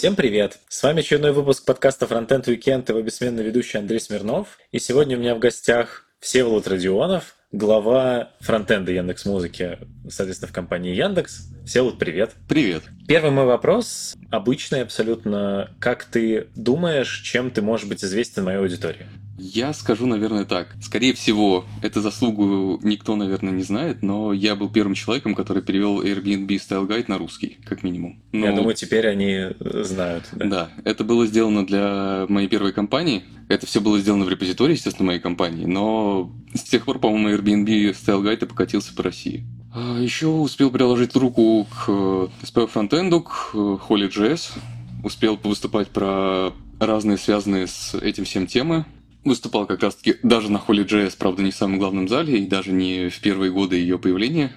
Всем привет! С вами очередной выпуск подкаста Frontend Weekend и его бессменный ведущий Андрей Смирнов. И сегодня у меня в гостях Всеволод Родионов, глава фронтенда Яндекс Музыки, соответственно, в компании Яндекс. Всеволод, привет! Привет! Первый мой вопрос, обычный абсолютно. Как ты думаешь, чем ты можешь быть известен моей аудитории? Я скажу, наверное, так. Скорее всего, эту заслугу никто, наверное, не знает, но я был первым человеком, который перевел Airbnb Style Guide на русский, как минимум. Но... Я думаю, теперь они знают. Да? да, это было сделано для моей первой компании. Это все было сделано в репозитории, естественно, моей компании, но с тех пор, по-моему, Airbnb Style Guide покатился по России. А Еще успел приложить руку к SPO Frontend, к Holy.js, успел выступать про разные связанные с этим всем темы, Выступал как раз-таки даже на Holy.js, правда, не в самом главном зале и даже не в первые годы ее появления.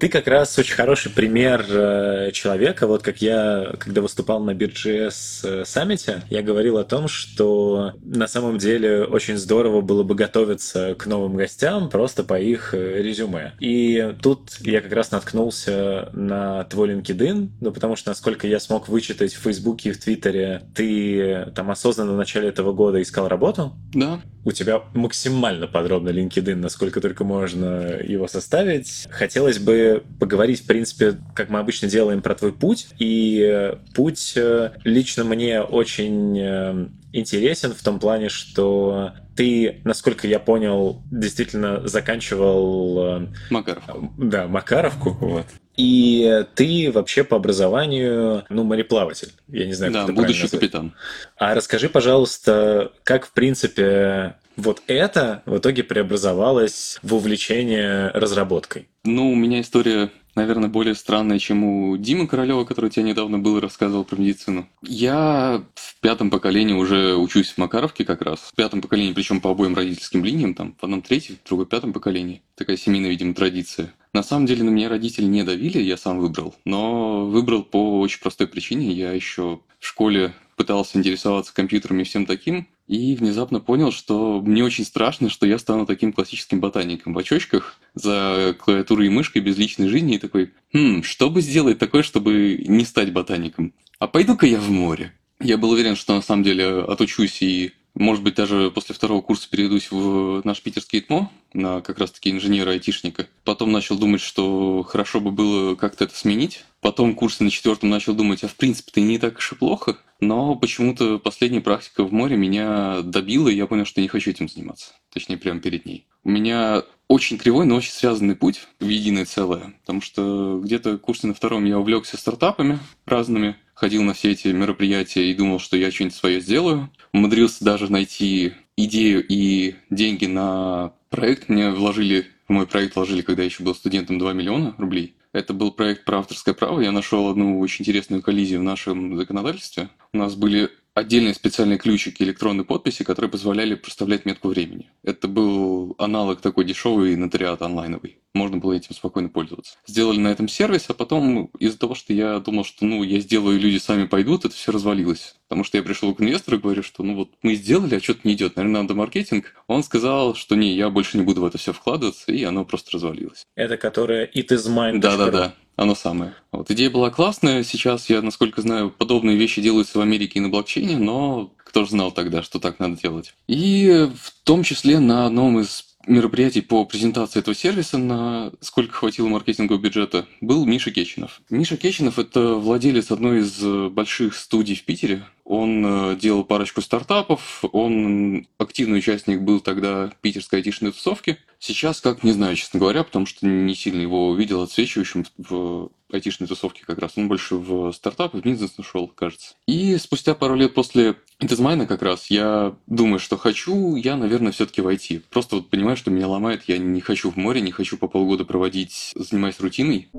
Ты как раз очень хороший пример э, человека. Вот как я, когда выступал на BitGS э, саммите, я говорил о том, что на самом деле очень здорово было бы готовиться к новым гостям просто по их э, резюме. И тут я как раз наткнулся на твой LinkedIn, ну потому что, насколько я смог вычитать в Фейсбуке и в Твиттере, ты там осознанно в начале этого года искал работу. Да. У тебя максимально подробно LinkedIn, насколько только можно его составить. Хотелось бы поговорить, в принципе, как мы обычно делаем, про твой путь. И э, путь э, лично мне очень э, интересен в том плане, что ты, насколько я понял, действительно заканчивал... Макаров. Да, Макаровку. Вот. И ты вообще по образованию, ну, мореплаватель. Я не знаю, да, как это будущий капитан. А расскажи, пожалуйста, как, в принципе, вот это в итоге преобразовалось в увлечение разработкой? Ну, у меня история, наверное, более странная, чем у Димы Королева, который тебе недавно был и рассказывал про медицину. Я в пятом поколении уже учусь в Макаровке как раз. В пятом поколении, причем по обоим родительским линиям, там, в одном третьем, в другом пятом поколении. Такая семейная, видимо, традиция. На самом деле на меня родители не давили, я сам выбрал. Но выбрал по очень простой причине. Я еще в школе пытался интересоваться компьютерами и всем таким, и внезапно понял, что мне очень страшно, что я стану таким классическим ботаником в очочках за клавиатурой и мышкой без личной жизни и такой, хм, что бы сделать такое, чтобы не стать ботаником? А пойду-ка я в море. Я был уверен, что на самом деле отучусь и может быть, даже после второго курса переведусь в наш питерский ИТМО на как раз-таки инженера-айтишника. Потом начал думать, что хорошо бы было как-то это сменить. Потом курсы на четвертом начал думать, а в принципе-то не так уж и плохо. Но почему-то последняя практика в море меня добила, и я понял, что не хочу этим заниматься. Точнее, прямо перед ней. У меня очень кривой, но очень связанный путь в единое целое. Потому что где-то курсе на втором я увлекся стартапами разными, ходил на все эти мероприятия и думал, что я что-нибудь свое сделаю. Умудрился даже найти идею и деньги на проект. Мне вложили, в мой проект вложили, когда я еще был студентом, 2 миллиона рублей. Это был проект про авторское право. Я нашел одну очень интересную коллизию в нашем законодательстве. У нас были отдельные специальные ключики электронной подписи, которые позволяли проставлять метку времени. Это был аналог такой дешевый нотариат онлайновый. Можно было этим спокойно пользоваться. Сделали на этом сервис, а потом из-за того, что я думал, что ну я сделаю, и люди сами пойдут, это все развалилось. Потому что я пришел к инвестору и говорю, что ну вот мы сделали, а что-то не идет. Наверное, надо маркетинг. Он сказал, что не, я больше не буду в это все вкладываться, и оно просто развалилось. Это которое it is mine. Да-да-да. Оно самое. Вот идея была классная. Сейчас, я, насколько знаю, подобные вещи делаются в Америке и на блокчейне, но кто же знал тогда, что так надо делать. И в том числе на одном из мероприятий по презентации этого сервиса, на сколько хватило маркетингового бюджета, был Миша Кечинов. Миша Кечинов – это владелец одной из больших студий в Питере, он э, делал парочку стартапов, он активный участник был тогда питерской айтишной тусовки. Сейчас как, не знаю, честно говоря, потому что не сильно его видел отсвечивающим в айтишной тусовке как раз. Он больше в стартапы, в бизнес нашел, кажется. И спустя пару лет после Интезмайна как раз я думаю, что хочу я, наверное, все-таки войти. Просто вот понимаю, что меня ломает, я не хочу в море, не хочу по полгода проводить, занимаясь рутиной.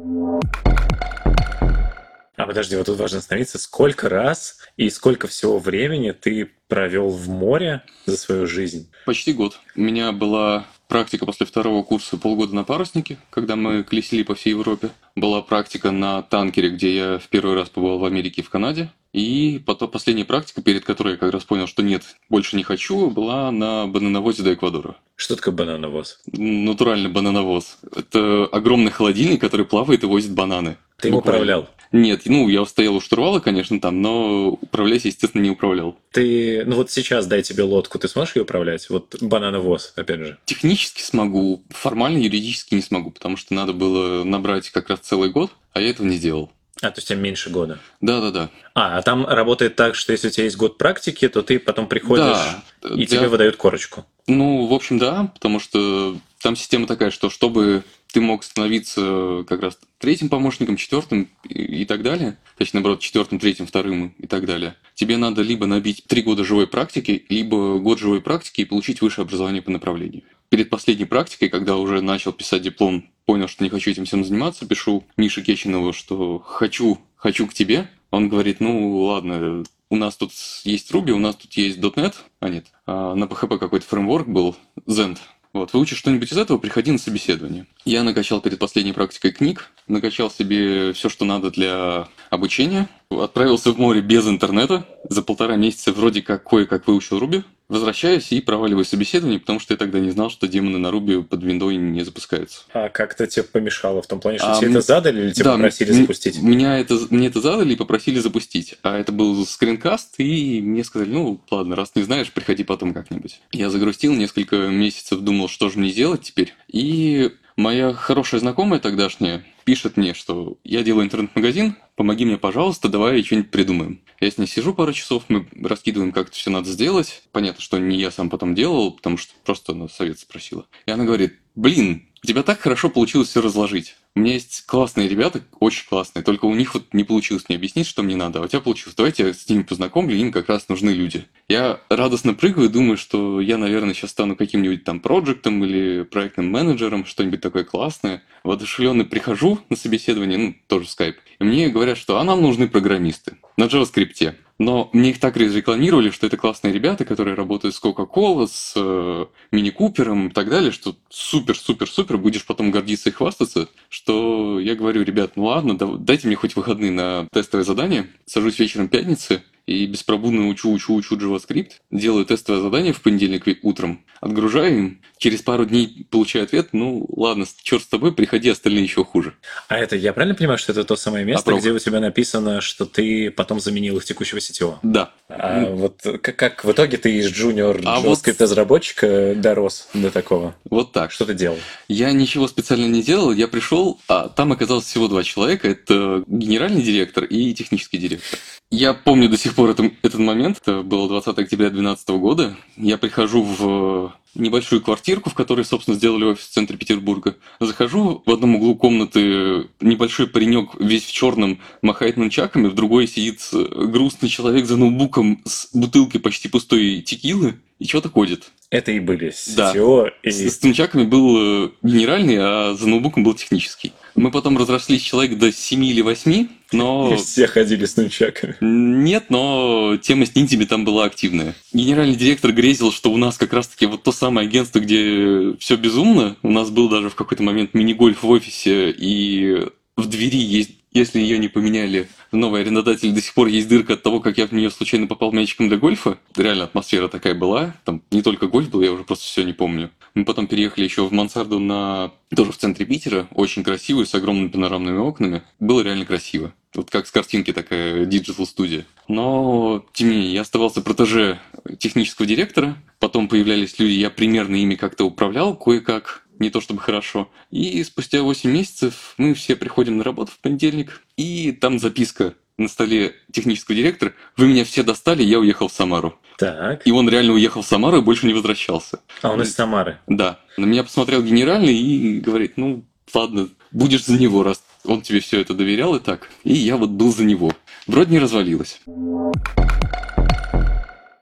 А подожди, вот тут важно остановиться. Сколько раз и сколько всего времени ты провел в море за свою жизнь? Почти год. У меня была практика после второго курса полгода на паруснике, когда мы колесили по всей Европе. была практика на танкере, где я в первый раз побывал в Америке и в Канаде. И потом последняя практика, перед которой я как раз понял, что нет, больше не хочу, была на банановозе до Эквадора. Что такое банановоз? Натуральный банановоз. Это огромный холодильник, который плавает и возит бананы. Ты Буквально. управлял? Нет, ну, я стоял у штурвала, конечно, там, но управлять, естественно, не управлял. Ты, ну вот сейчас дай тебе лодку, ты сможешь ее управлять? Вот банановоз, опять же. Технически смогу, формально, юридически не смогу, потому что надо было набрать как раз целый год, а я этого не сделал. А, то есть тебе меньше года. Да-да-да. А, а там работает так, что если у тебя есть год практики, то ты потом приходишь Да, и для- тебе выдают корочку. Ну, в общем, да, потому что там система такая, что чтобы ты мог становиться как раз третьим помощником, четвертым и, так далее, точнее, наоборот, четвертым, третьим, вторым и так далее, тебе надо либо набить три года живой практики, либо год живой практики и получить высшее образование по направлению. Перед последней практикой, когда уже начал писать диплом, понял, что не хочу этим всем заниматься, пишу Мише Кечинову, что хочу, хочу к тебе. Он говорит, ну ладно, у нас тут есть Ruby, у нас тут есть .NET, а нет, а на PHP какой-то фреймворк был, Zend. Вот, выучишь что-нибудь из этого, приходи на собеседование. Я накачал перед последней практикой книг, накачал себе все, что надо для обучения, отправился в море без интернета, за полтора месяца вроде как кое-как выучил Ruby, возвращаюсь и проваливаю собеседование, потому что я тогда не знал, что демоны на Ruby под виндой не запускаются. А как-то тебе помешало в том плане, что А, тебе мне- это задали или тебе Да, попросили м- запустить? Меня это, мне это задали и попросили запустить. А это был скринкаст, и мне сказали, ну ладно, раз не знаешь, приходи потом как-нибудь. Я загрустил, несколько месяцев думал, что же мне делать теперь. И моя хорошая знакомая тогдашняя пишет мне, что я делаю интернет-магазин, помоги мне, пожалуйста, давай что-нибудь придумаем. Я с ней сижу пару часов, мы раскидываем, как это все надо сделать. Понятно, что не я сам потом делал, потому что просто она совет спросила. И она говорит, блин, у тебя так хорошо получилось все разложить. У меня есть классные ребята, очень классные, только у них вот не получилось мне объяснить, что мне надо. А у тебя получилось. Давайте я с ними познакомлю, им как раз нужны люди. Я радостно прыгаю, думаю, что я, наверное, сейчас стану каким-нибудь там проектом или проектным менеджером, что-нибудь такое классное. Воодушевленный прихожу на собеседование, ну, тоже в скайп, и мне говорят, что а нам нужны программисты на JavaScript. Но мне их так разрекламировали, что это классные ребята, которые работают с Coca-Cola, с э, Мини Купером и так далее, что супер-супер-супер, будешь потом гордиться и хвастаться, что я говорю, ребят, ну ладно, да- дайте мне хоть выходные на тестовое задание, сажусь вечером пятницы и беспробудно учу, учу, учу JavaScript, делаю тестовое задание в понедельник утром, отгружаю им, через пару дней получаю ответ, ну ладно, черт с тобой, приходи, остальные еще хуже. А это, я правильно понимаю, что это то самое место, Опрок. где у тебя написано, что ты потом заменил их текущего сетевого? Да, А вот как, как в итоге ты из джуниор А вот- JavaScript-разработчика дорос до такого? вот так. Что ты делал? Я ничего специально не делал, я пришел, а там оказалось всего два человека. Это генеральный директор и технический директор. Я помню до сих пор этом- этот момент, это было 20 октября 2012 года. Я прихожу в небольшую квартирку, в которой, собственно, сделали офис в центре Петербурга. Захожу в одном углу комнаты, небольшой паренек весь в черном махает нунчаками, в другой сидит э, грустный человек за ноутбуком с бутылкой почти пустой текилы и что-то ходит. Это и были Да. CTO и... С, с нунчаками был э, генеральный, а за ноутбуком был технический. Мы потом разрослись человек до 7 или 8, но... и все ходили с нунчаками. Нет, но тема с ниндзями там была активная. Генеральный директор грезил, что у нас как раз-таки вот то самое агентство, где все безумно. У нас был даже в какой-то момент мини-гольф в офисе, и в двери есть если ее не поменяли, новый арендодатель до сих пор есть дырка от того, как я в нее случайно попал мячиком для гольфа. Реально атмосфера такая была. Там не только гольф был, я уже просто все не помню. Мы потом переехали еще в мансарду на... тоже в центре Питера. Очень красивый, с огромными панорамными окнами. Было реально красиво. Вот как с картинки такая digital студия. Но, тем не менее, я оставался протеже технического директора. Потом появлялись люди, я примерно ими как-то управлял кое-как не то чтобы хорошо. И спустя 8 месяцев мы все приходим на работу в понедельник, и там записка на столе технического директора «Вы меня все достали, я уехал в Самару». Так. И он реально уехал в Самару и больше не возвращался. А он из Самары. Да. На меня посмотрел генеральный и говорит, ну, ладно, будешь за него, раз он тебе все это доверял и так. И я вот был за него. Вроде не развалилось.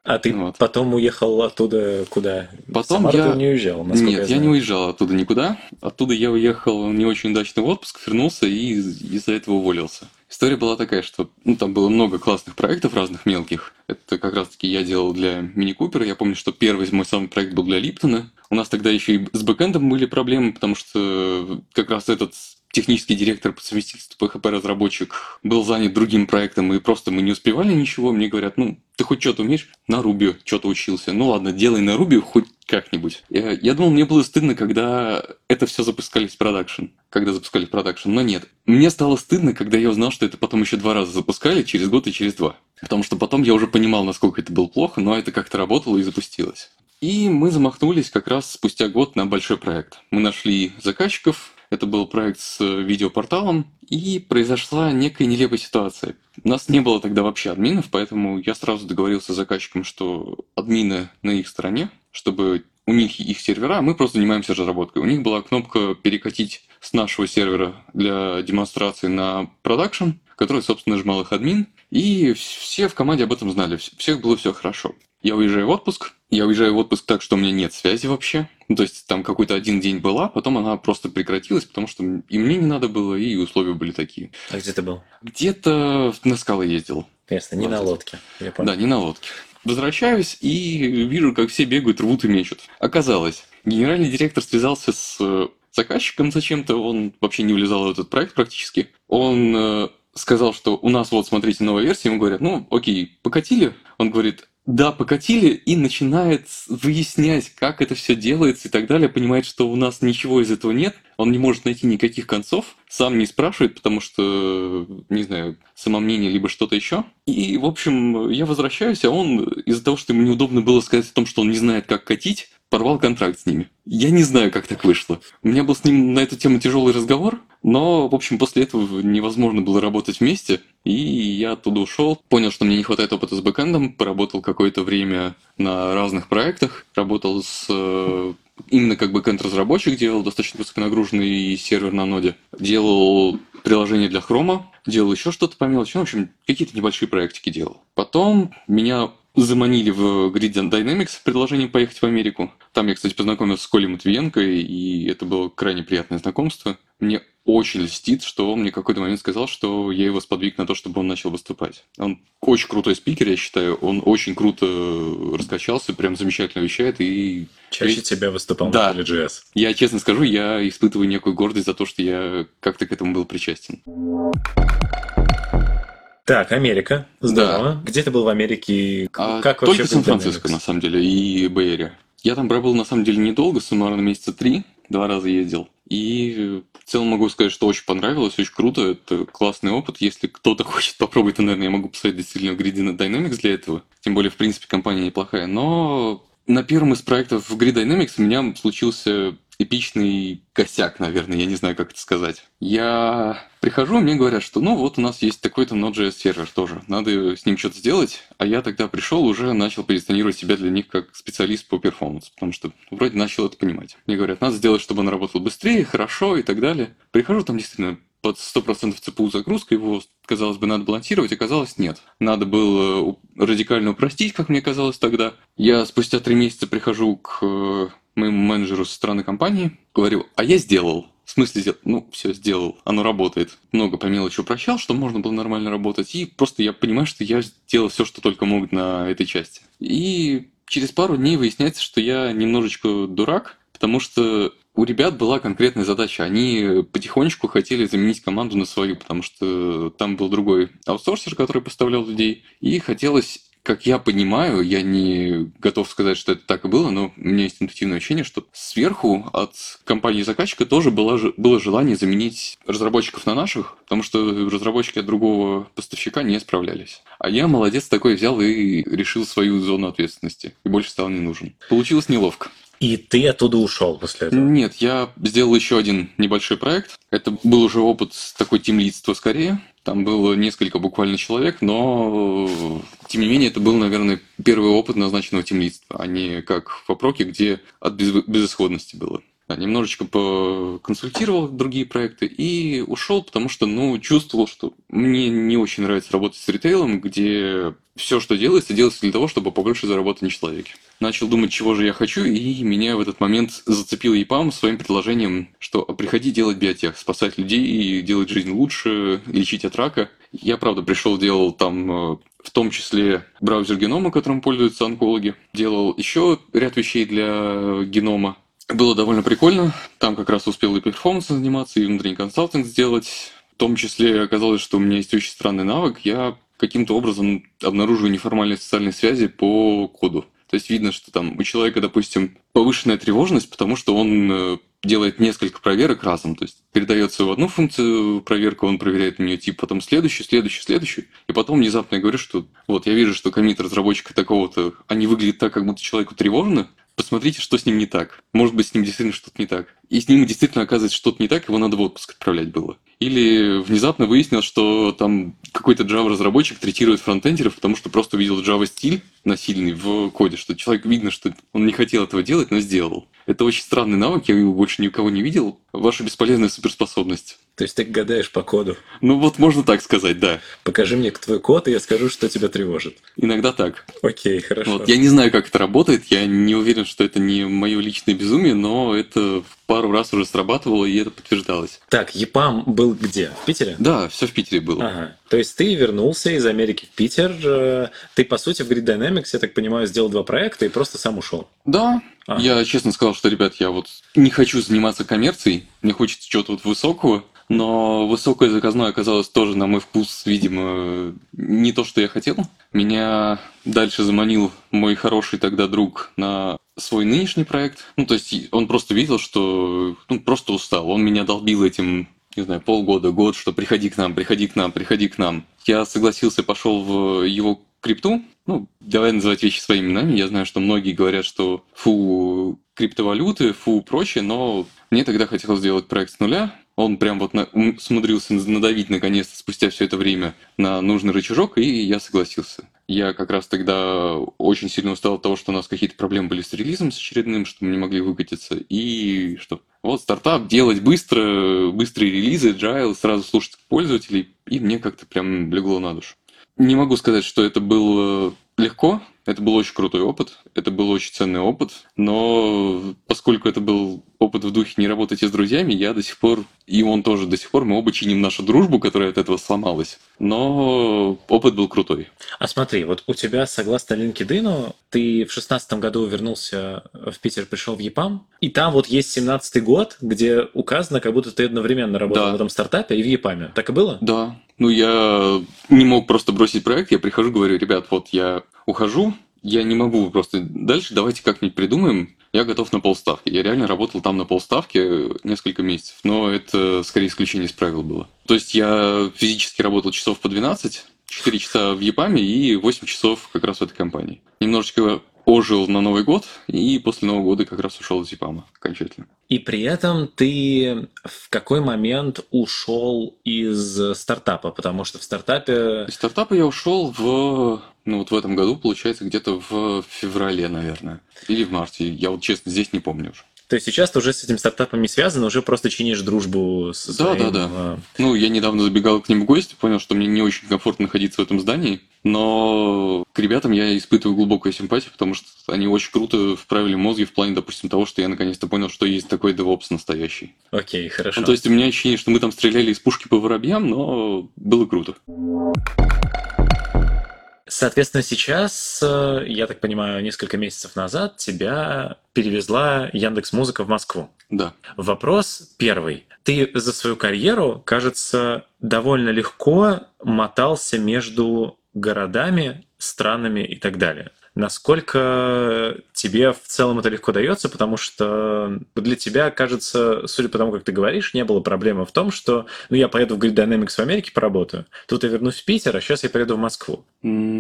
А ты Вот. потом уехал оттуда куда? Потом я- ты не уезжал, насколько Нет, я, знаю. не уезжал оттуда никуда. Оттуда я уехал в не очень удачный отпуск, вернулся и из- из-за этого уволился. История была такая, что ну, там было много классных проектов разных мелких. Это как раз-таки я делал для Мини Купера. Я помню, что первый мой самый проект был для Липтона. У нас тогда еще и с бэкэндом были проблемы, потому что как раз этот технический директор по совместительству PHP-разработчик был занят другим проектом, и просто мы не успевали ничего. Мне говорят, ну, ты хоть что-то умеешь? На Ruby что-то учился. Ну ладно, делай на Ruby хоть как-нибудь. Я, я думал, мне было стыдно, когда это все запускали в production. Когда запускали в production, но нет. Мне стало стыдно, когда я узнал, что это потом еще два раза запускали, через год и через два. Потому что потом я уже понимал, насколько это было плохо, но это как-то работало и запустилось. И мы замахнулись как раз спустя год на большой проект. Мы нашли заказчиков, это был проект с видеопорталом, и произошла некая нелепая ситуация. У нас не было тогда вообще админов, поэтому я сразу договорился с заказчиком, что админы на их стороне, чтобы у них их сервера, а мы просто занимаемся разработкой. У них была кнопка перекатить с нашего сервера для демонстрации на продакшн, который, собственно, нажимал их админ, и все в команде об этом знали, всех было все хорошо. Я уезжаю в отпуск, я уезжаю в отпуск так, что у меня нет связи вообще. Ну, то есть там какой-то один день была, потом она просто прекратилась, потому что и мне не надо было, и условия были такие. А где ты был? Где-то на скалы ездил. Ясно, не на лодке. Я понял. Да, не на лодке. Возвращаюсь и вижу, как все бегают, рвут и мечут. Оказалось, генеральный директор связался с э, заказчиком зачем-то, он вообще не влезал в этот проект практически. Он э, сказал, что у нас вот, смотрите, новая версия. Ему говорят, ну, окей, покатили. Он говорит, да, покатили и начинает выяснять, как это все делается и так далее, понимает, что у нас ничего из этого нет, он не может найти никаких концов, сам не спрашивает, потому что, не знаю, самомнение либо что-то еще. И, в общем, я возвращаюсь, а он из-за того, что ему неудобно было сказать о том, что он не знает, как катить, порвал контракт с ними. Я не знаю, как так вышло. У меня был с ним на эту тему тяжелый разговор, но, в общем, после этого невозможно было работать вместе, и я оттуда ушел. Понял, что мне не хватает опыта с бэкэндом, поработал какое-то время на разных проектах, работал с э, именно как бэкэнд-разработчик, делал достаточно высоконагруженный сервер на ноде, делал приложение для хрома, делал еще что-то по мелочи, ну, в общем, какие-то небольшие проектики делал. Потом меня заманили в Grid Dynamics предложение поехать в Америку. Там я, кстати, познакомился с Колей Матвиенко, и это было крайне приятное знакомство. Мне очень льстит, что он мне какой-то момент сказал, что я его сподвиг на то, чтобы он начал выступать. Он очень крутой спикер, я считаю. Он очень круто раскачался, прям замечательно вещает. И... Чаще тебя выступал да. на GS. Я честно скажу, я испытываю некую гордость за то, что я как-то к этому был причастен. Так, Америка. Здорово. Да. Где ты был в Америке? А, как вообще Только Сан-Франциско, на самом деле, и Бэйри. Я там пробыл, на самом деле, недолго, суммарно месяца три. Два раза ездил. И в целом могу сказать, что очень понравилось, очень круто. Это классный опыт. Если кто-то хочет попробовать, то, наверное, я могу посоветовать действительно Grid Dynamics для этого. Тем более, в принципе, компания неплохая. Но на первом из проектов в Grid Dynamics у меня случился эпичный косяк, наверное, я не знаю, как это сказать. Я прихожу, мне говорят, что ну вот у нас есть такой-то Node.js сервер тоже, надо с ним что-то сделать, а я тогда пришел, уже начал позиционировать себя для них как специалист по перформансу, потому что вроде начал это понимать. Мне говорят, надо сделать, чтобы он работал быстрее, хорошо и так далее. Прихожу, там действительно под 100% ЦПУ загрузка, его, казалось бы, надо балансировать, оказалось нет. Надо было радикально упростить, как мне казалось тогда. Я спустя три месяца прихожу к э, моему менеджеру со стороны компании, говорю, а я сделал. В смысле? Ну, все, сделал. Оно работает. Много по мелочи упрощал, чтобы можно было нормально работать. И просто я понимаю, что я сделал все, что только мог на этой части. И через пару дней выясняется, что я немножечко дурак, потому что у ребят была конкретная задача. Они потихонечку хотели заменить команду на свою, потому что там был другой аутсорсер, который поставлял людей, и хотелось как я понимаю, я не готов сказать, что это так и было, но у меня есть интуитивное ощущение, что сверху от компании заказчика тоже было, было желание заменить разработчиков на наших, потому что разработчики от другого поставщика не справлялись. А я молодец такой взял и решил свою зону ответственности, и больше стал не нужен. Получилось неловко. И ты оттуда ушел после этого? Нет, я сделал еще один небольшой проект. Это был уже опыт такой тимлидства скорее. Там было несколько буквально человек, но тем не менее это был, наверное, первый опыт назначенного тимлидства, а не как в Опроке, где от безысходности было. Немножечко поконсультировал другие проекты и ушел, потому что, ну, чувствовал, что мне не очень нравится работать с ритейлом, где все, что делается, делается для того, чтобы побольше заработать на человеке. Начал думать, чего же я хочу, и меня в этот момент зацепил ЕПАМ своим предложением, что приходи делать биотех, спасать людей, делать жизнь лучше, лечить от рака. Я, правда, пришел, делал там э, в том числе браузер генома, которым пользуются онкологи. Делал еще ряд вещей для генома, Было довольно прикольно. Там как раз успел и перформансом заниматься, и внутренний консалтинг сделать. В том числе оказалось, что у меня есть очень странный навык. Я каким-то образом обнаруживаю неформальные социальные связи по коду. То есть видно, что там у человека, допустим, повышенная тревожность, потому что он э, делает несколько проверок разом. То есть передает свою одну функцию проверка, он проверяет на нее тип, потом следующую, следующую, следующую. И потом внезапно я говорю, что вот я вижу, что комит разработчика такого-то, они выглядят так, как будто человеку тревожно, посмотрите, что с ним не так. Может быть, с ним действительно что-то не так. И с ним действительно оказывается что-то не так, его надо в отпуск отправлять было. Или внезапно выяснилось, что там какой-то Java-разработчик третирует фронтендеров, потому что просто увидел Java-стиль насильный в коде, что человек видно, что он не хотел этого делать, но сделал. Это очень странный навык, я его больше ни у кого не видел. Ваша бесполезная суперспособность. То есть ты гадаешь по коду? Ну вот можно так сказать, да. Покажи мне твой код, и я скажу, что тебя тревожит. Иногда так. Окей, хорошо. Вот. Я не знаю, как это работает, я не уверен, что это не мое личное безумие, но это пару раз уже срабатывало, и это подтверждалось. Так, ЕПАМ был где? В Питере? Да, все в Питере было. Ага. То есть ты вернулся из Америки в Питер, э, ты, по сути, в Grid Dynamics, я так понимаю, сделал два проекта и просто сам ушел. Да, ага. я честно сказал, что, ребят, я вот не хочу заниматься коммерцией, мне хочется чего-то вот высокого, но высокое заказное оказалось тоже, на мой вкус, видимо, не то, что я хотел. Меня дальше заманил мой хороший тогда друг на свой нынешний проект. Ну, то есть он просто видел, что ну, просто устал. Он меня долбил этим не знаю, полгода, год, что приходи к нам, приходи к нам, приходи к нам. Я согласился, пошел в его крипту. Ну, давай называть вещи своими именами. Я знаю, что многие говорят, что фу, криптовалюты, фу, прочее, но мне тогда хотелось сделать проект с нуля. Он прям вот на, смудрился надавить наконец-то спустя все это время на нужный рычажок, и я согласился. Я как раз тогда очень сильно устал от того, что у нас какие-то проблемы были с релизом с очередным, что мы не могли выкатиться, и что вот стартап, делать быстро, быстрые релизы, agile, сразу слушать пользователей, и мне как-то прям легло на душу. Не могу сказать, что это было легко, это был очень крутой опыт, это был очень ценный опыт, но поскольку это был опыт в духе не работайте с друзьями, я до сих пор, и он тоже до сих пор, мы оба чиним нашу дружбу, которая от этого сломалась. Но опыт был крутой. А смотри, вот у тебя, согласно LinkedIn, ты в шестнадцатом году вернулся в Питер, пришел в ЕПАМ, и там вот есть семнадцатый год, где указано, как будто ты одновременно работал да. в этом стартапе и в ЕПАМе. Так и было? Да. Ну, я не мог просто бросить проект, я прихожу, говорю, ребят, вот я ухожу, я не могу просто дальше, давайте как-нибудь придумаем. Я готов на полставки. Я реально работал там на полставки несколько месяцев, но это скорее исключение из правил было. То есть я физически работал часов по 12, 4 часа в ЕПАМе и 8 часов как раз в этой компании. Немножечко ожил на Новый год, и после Нового года как раз ушел из ЕПАМа окончательно. И при этом ты в какой момент ушел из стартапа? Потому что в стартапе... Из стартапа я ушел в... Ну, вот в этом году, получается, где-то в феврале, наверное. Или в марте. Я вот, честно, здесь не помню уже. То есть сейчас ты уже с этим стартапом не связан, уже просто чинишь дружбу с своим... Да, да, да. А, ну, я недавно забегал к ним в гости, понял, что мне не очень комфортно находиться в этом здании, но к ребятам я испытываю глубокую симпатию, потому что они очень круто вправили мозги в плане, допустим, того, что я наконец-то понял, что есть такой DevOps настоящий. Окей, хорошо. Ну, то есть у меня ощущение, что мы там стреляли из пушки по воробьям, но было круто. Соответственно, сейчас, э, я так понимаю, несколько месяцев назад тебя перевезла Яндекс Музыка в Москву. Да. Вопрос первый. Ты за свою карьеру, кажется, довольно легко мотался между городами, странами и так далее. Насколько тебе в целом это легко дается, потому что для тебя, кажется, судя по тому, как ты говоришь, не было проблемы в том, что ну, я поеду в Grid Dynamics в Америке поработаю, тут я вернусь в Питер, а сейчас я поеду в Москву.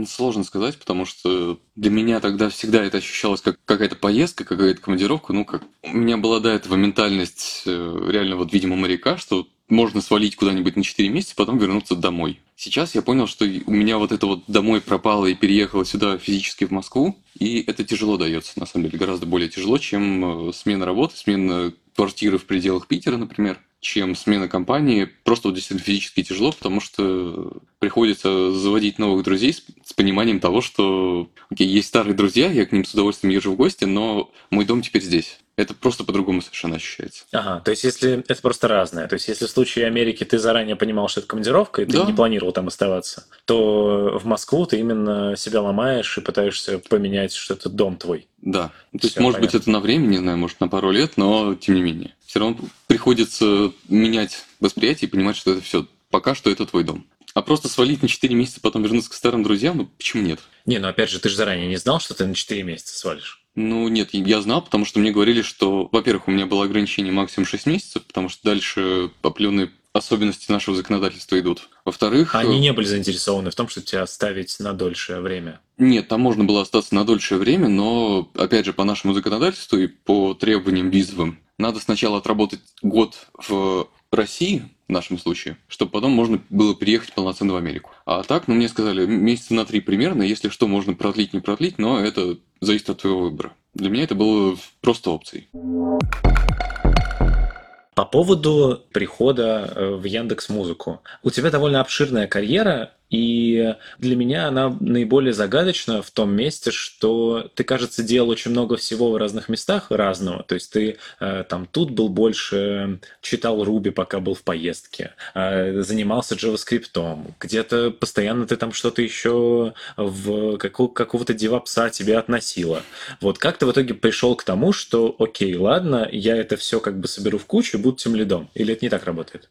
Сложно сказать, потому что для меня тогда всегда это ощущалось как какая-то поездка, какая-то командировка. Ну, как у меня была до этого ментальность э, реально вот, видимо, моряка, что можно свалить куда-нибудь на 4 месяца, потом вернуться домой. Сейчас я понял, что у меня вот это вот домой пропало и переехало сюда физически в Москву, и это тяжело дается, на самом деле, гораздо более тяжело, чем э, смена работы, смена квартиры в пределах Питера, например, чем смена компании. Просто вот действительно физически тяжело, потому что приходится заводить новых друзей с, с пониманием того, что окей, есть старые друзья, я к ним с удовольствием езжу в гости, но мой дом теперь здесь. Это просто по-другому совершенно ощущается. Ага, то есть если это просто разное. То есть если в случае Америки ты заранее понимал, что это командировка, и ты Да. не планировал там оставаться, то в Москву ты именно себя ломаешь и пытаешься поменять, что это дом твой. Да. То есть, Всё, может быть, понятно. это на время, не знаю, может, на пару лет, но тем не менее. Все равно приходится менять восприятие и понимать, что это все пока что это твой дом. А просто свалить на 4 месяца, потом вернуться к старым друзьям, ну почему нет? Не, ну опять же, ты же заранее не знал, что ты на 4 месяца свалишь. Ну, нет, я знал, потому что мне говорили, что, во-первых, у меня было ограничение максимум 6 месяцев, потому что дальше определенные особенности нашего законодательства идут. Во-вторых, Они э, не были заинтересованы в том, чтобы тебя оставить на дольшее время. нет, там можно было остаться на дольшее время, но, опять же, по нашему законодательству и по требованиям визовым, надо сначала отработать год в России, в нашем случае, чтобы потом можно было переехать полноценно в Америку. А так, ну, мне сказали, месяца на три примерно, если что, можно продлить, не продлить, но это зависит от твоего выбора. Для меня это было просто опцией. По поводу прихода э, в Яндекс Музыку. У тебя довольно обширная карьера, и для меня она наиболее загадочна в том месте, что ты, кажется, делал очень много всего в разных местах разного. То есть ты э, там тут был больше, читал Руби, пока был в поездке, э, занимался JavaScript, где-то постоянно ты там что-то еще в какого- какого-то девопса тебе относило. Вот как ты в итоге пришел к тому, что окей, ладно, я это все как бы соберу в кучу и буду тем лидом? Или это не так работает?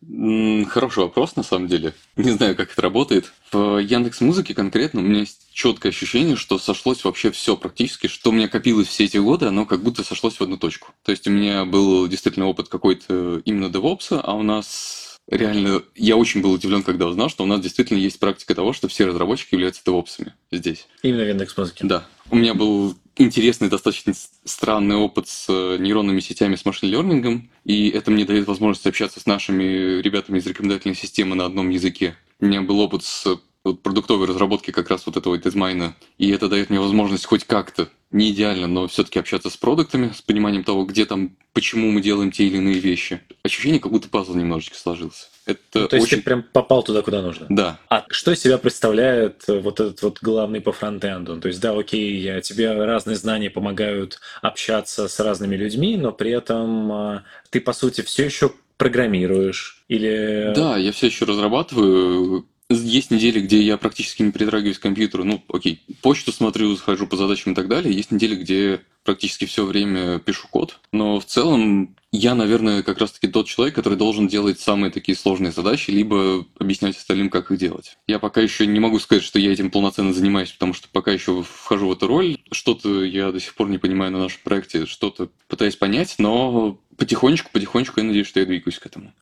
Хороший вопрос, на самом деле. Не знаю, как это работает. В Яндекс Музыке конкретно у меня есть четкое ощущение, что сошлось вообще все практически, что у меня копилось все эти годы, оно как будто сошлось в одну точку. То есть у меня был действительно опыт какой-то именно DevOps, а у нас реально... Я очень был удивлен, когда узнал, что у нас действительно есть практика того, что все разработчики являются DevOps'ами здесь. Именно в Яндекс Музыке. Да. У меня был интересный, достаточно странный опыт с э, нейронными сетями, с машин-лернингом, и это мне дает возможность общаться с нашими ребятами из рекомендательной системы на одном языке. У меня был опыт с э, вот продуктовой разработки как раз вот этого дизмайна, и это дает мне возможность хоть как-то, не идеально, но все-таки общаться с продуктами, с пониманием того, где там, почему мы делаем те или иные вещи. Ощущение, как будто пазл немножечко сложился. Это Ну, то есть очень... ты прям попал туда, куда нужно. Да, А что из себя представляет э, вот этот вот главный по фронтенду? То есть, да, окей, я- тебе разные знания помогают общаться с разными людьми, но при этом а, ты, по сути, все еще программируешь или... Да, я все еще разрабатываю. Есть недели, где я практически не притрагиваюсь к компьютеру. Ну, окей, почту смотрю, захожу по задачам и так далее. Есть недели, где практически все время пишу код. Но в целом я, наверное, как раз-таки тот человек, который должен делать самые такие сложные задачи, либо объяснять остальным, как их делать. Я пока еще не могу сказать, что я этим полноценно занимаюсь, потому что пока еще вхожу в эту роль. Что-то я до сих пор не понимаю на нашем проекте, что-то пытаюсь понять, но потихонечку, потихонечку я надеюсь, что я двигаюсь к этому.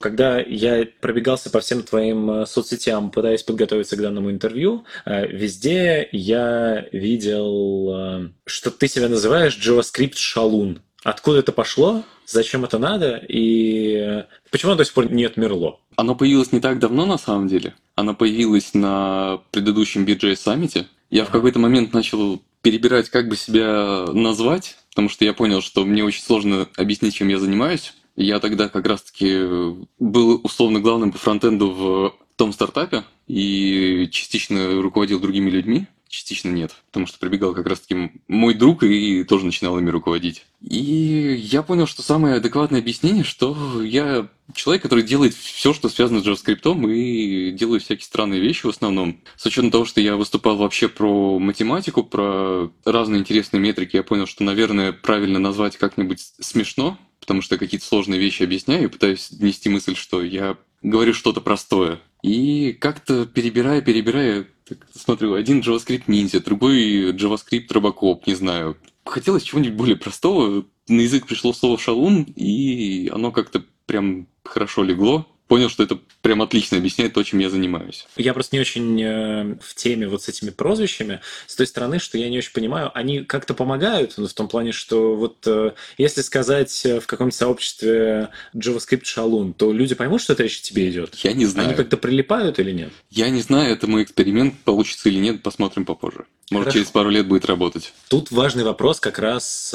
Когда я пробегался по всем твоим э, соцсетям, пытаясь подготовиться к данному интервью, э, везде я видел, э, что ты себя называешь JavaScript шалун. Откуда это пошло? Зачем это надо? И почему до сих пор нет Мерло? Оно появилось не так давно, на самом деле. Оно появилось на предыдущем BJ саммите. Я в какой-то момент начал перебирать, как бы себя назвать, потому что я понял, что мне очень сложно объяснить, чем я занимаюсь. Я тогда как раз-таки был условно главным по фронтенду в том стартапе и частично руководил другими людьми, частично нет, потому что прибегал как раз-таки мой друг и тоже начинал ими руководить. И я понял, что самое адекватное объяснение, что я человек, который делает все, что связано с JavaScript, и делаю всякие странные вещи в основном. С учетом того, что я выступал вообще про математику, про разные интересные метрики, я понял, что, наверное, правильно назвать как-нибудь смешно, потому что какие-то сложные вещи объясняю и пытаюсь донести мысль, что я говорю что-то простое. И как-то перебирая, перебирая, так смотрю, один JavaScript ниндзя, другой JavaScript Robocop, не знаю. Хотелось чего-нибудь более простого. На язык пришло слово шалун, и оно как-то прям хорошо легло. Понял, что это прям отлично объясняет то, чем я занимаюсь. Я просто не очень э, в теме вот с этими прозвищами, с той стороны, что я не очень понимаю, они как-то помогают, ну, в том плане, что вот э, если сказать э, в каком-нибудь сообществе JavaScript шалун, то люди поймут, что это о тебе идет. Я не знаю. Они как-то прилипают или нет? Я не знаю, это мой эксперимент, получится или нет, посмотрим попозже. Может, Хорошо. через пару лет будет работать. Тут важный вопрос как раз,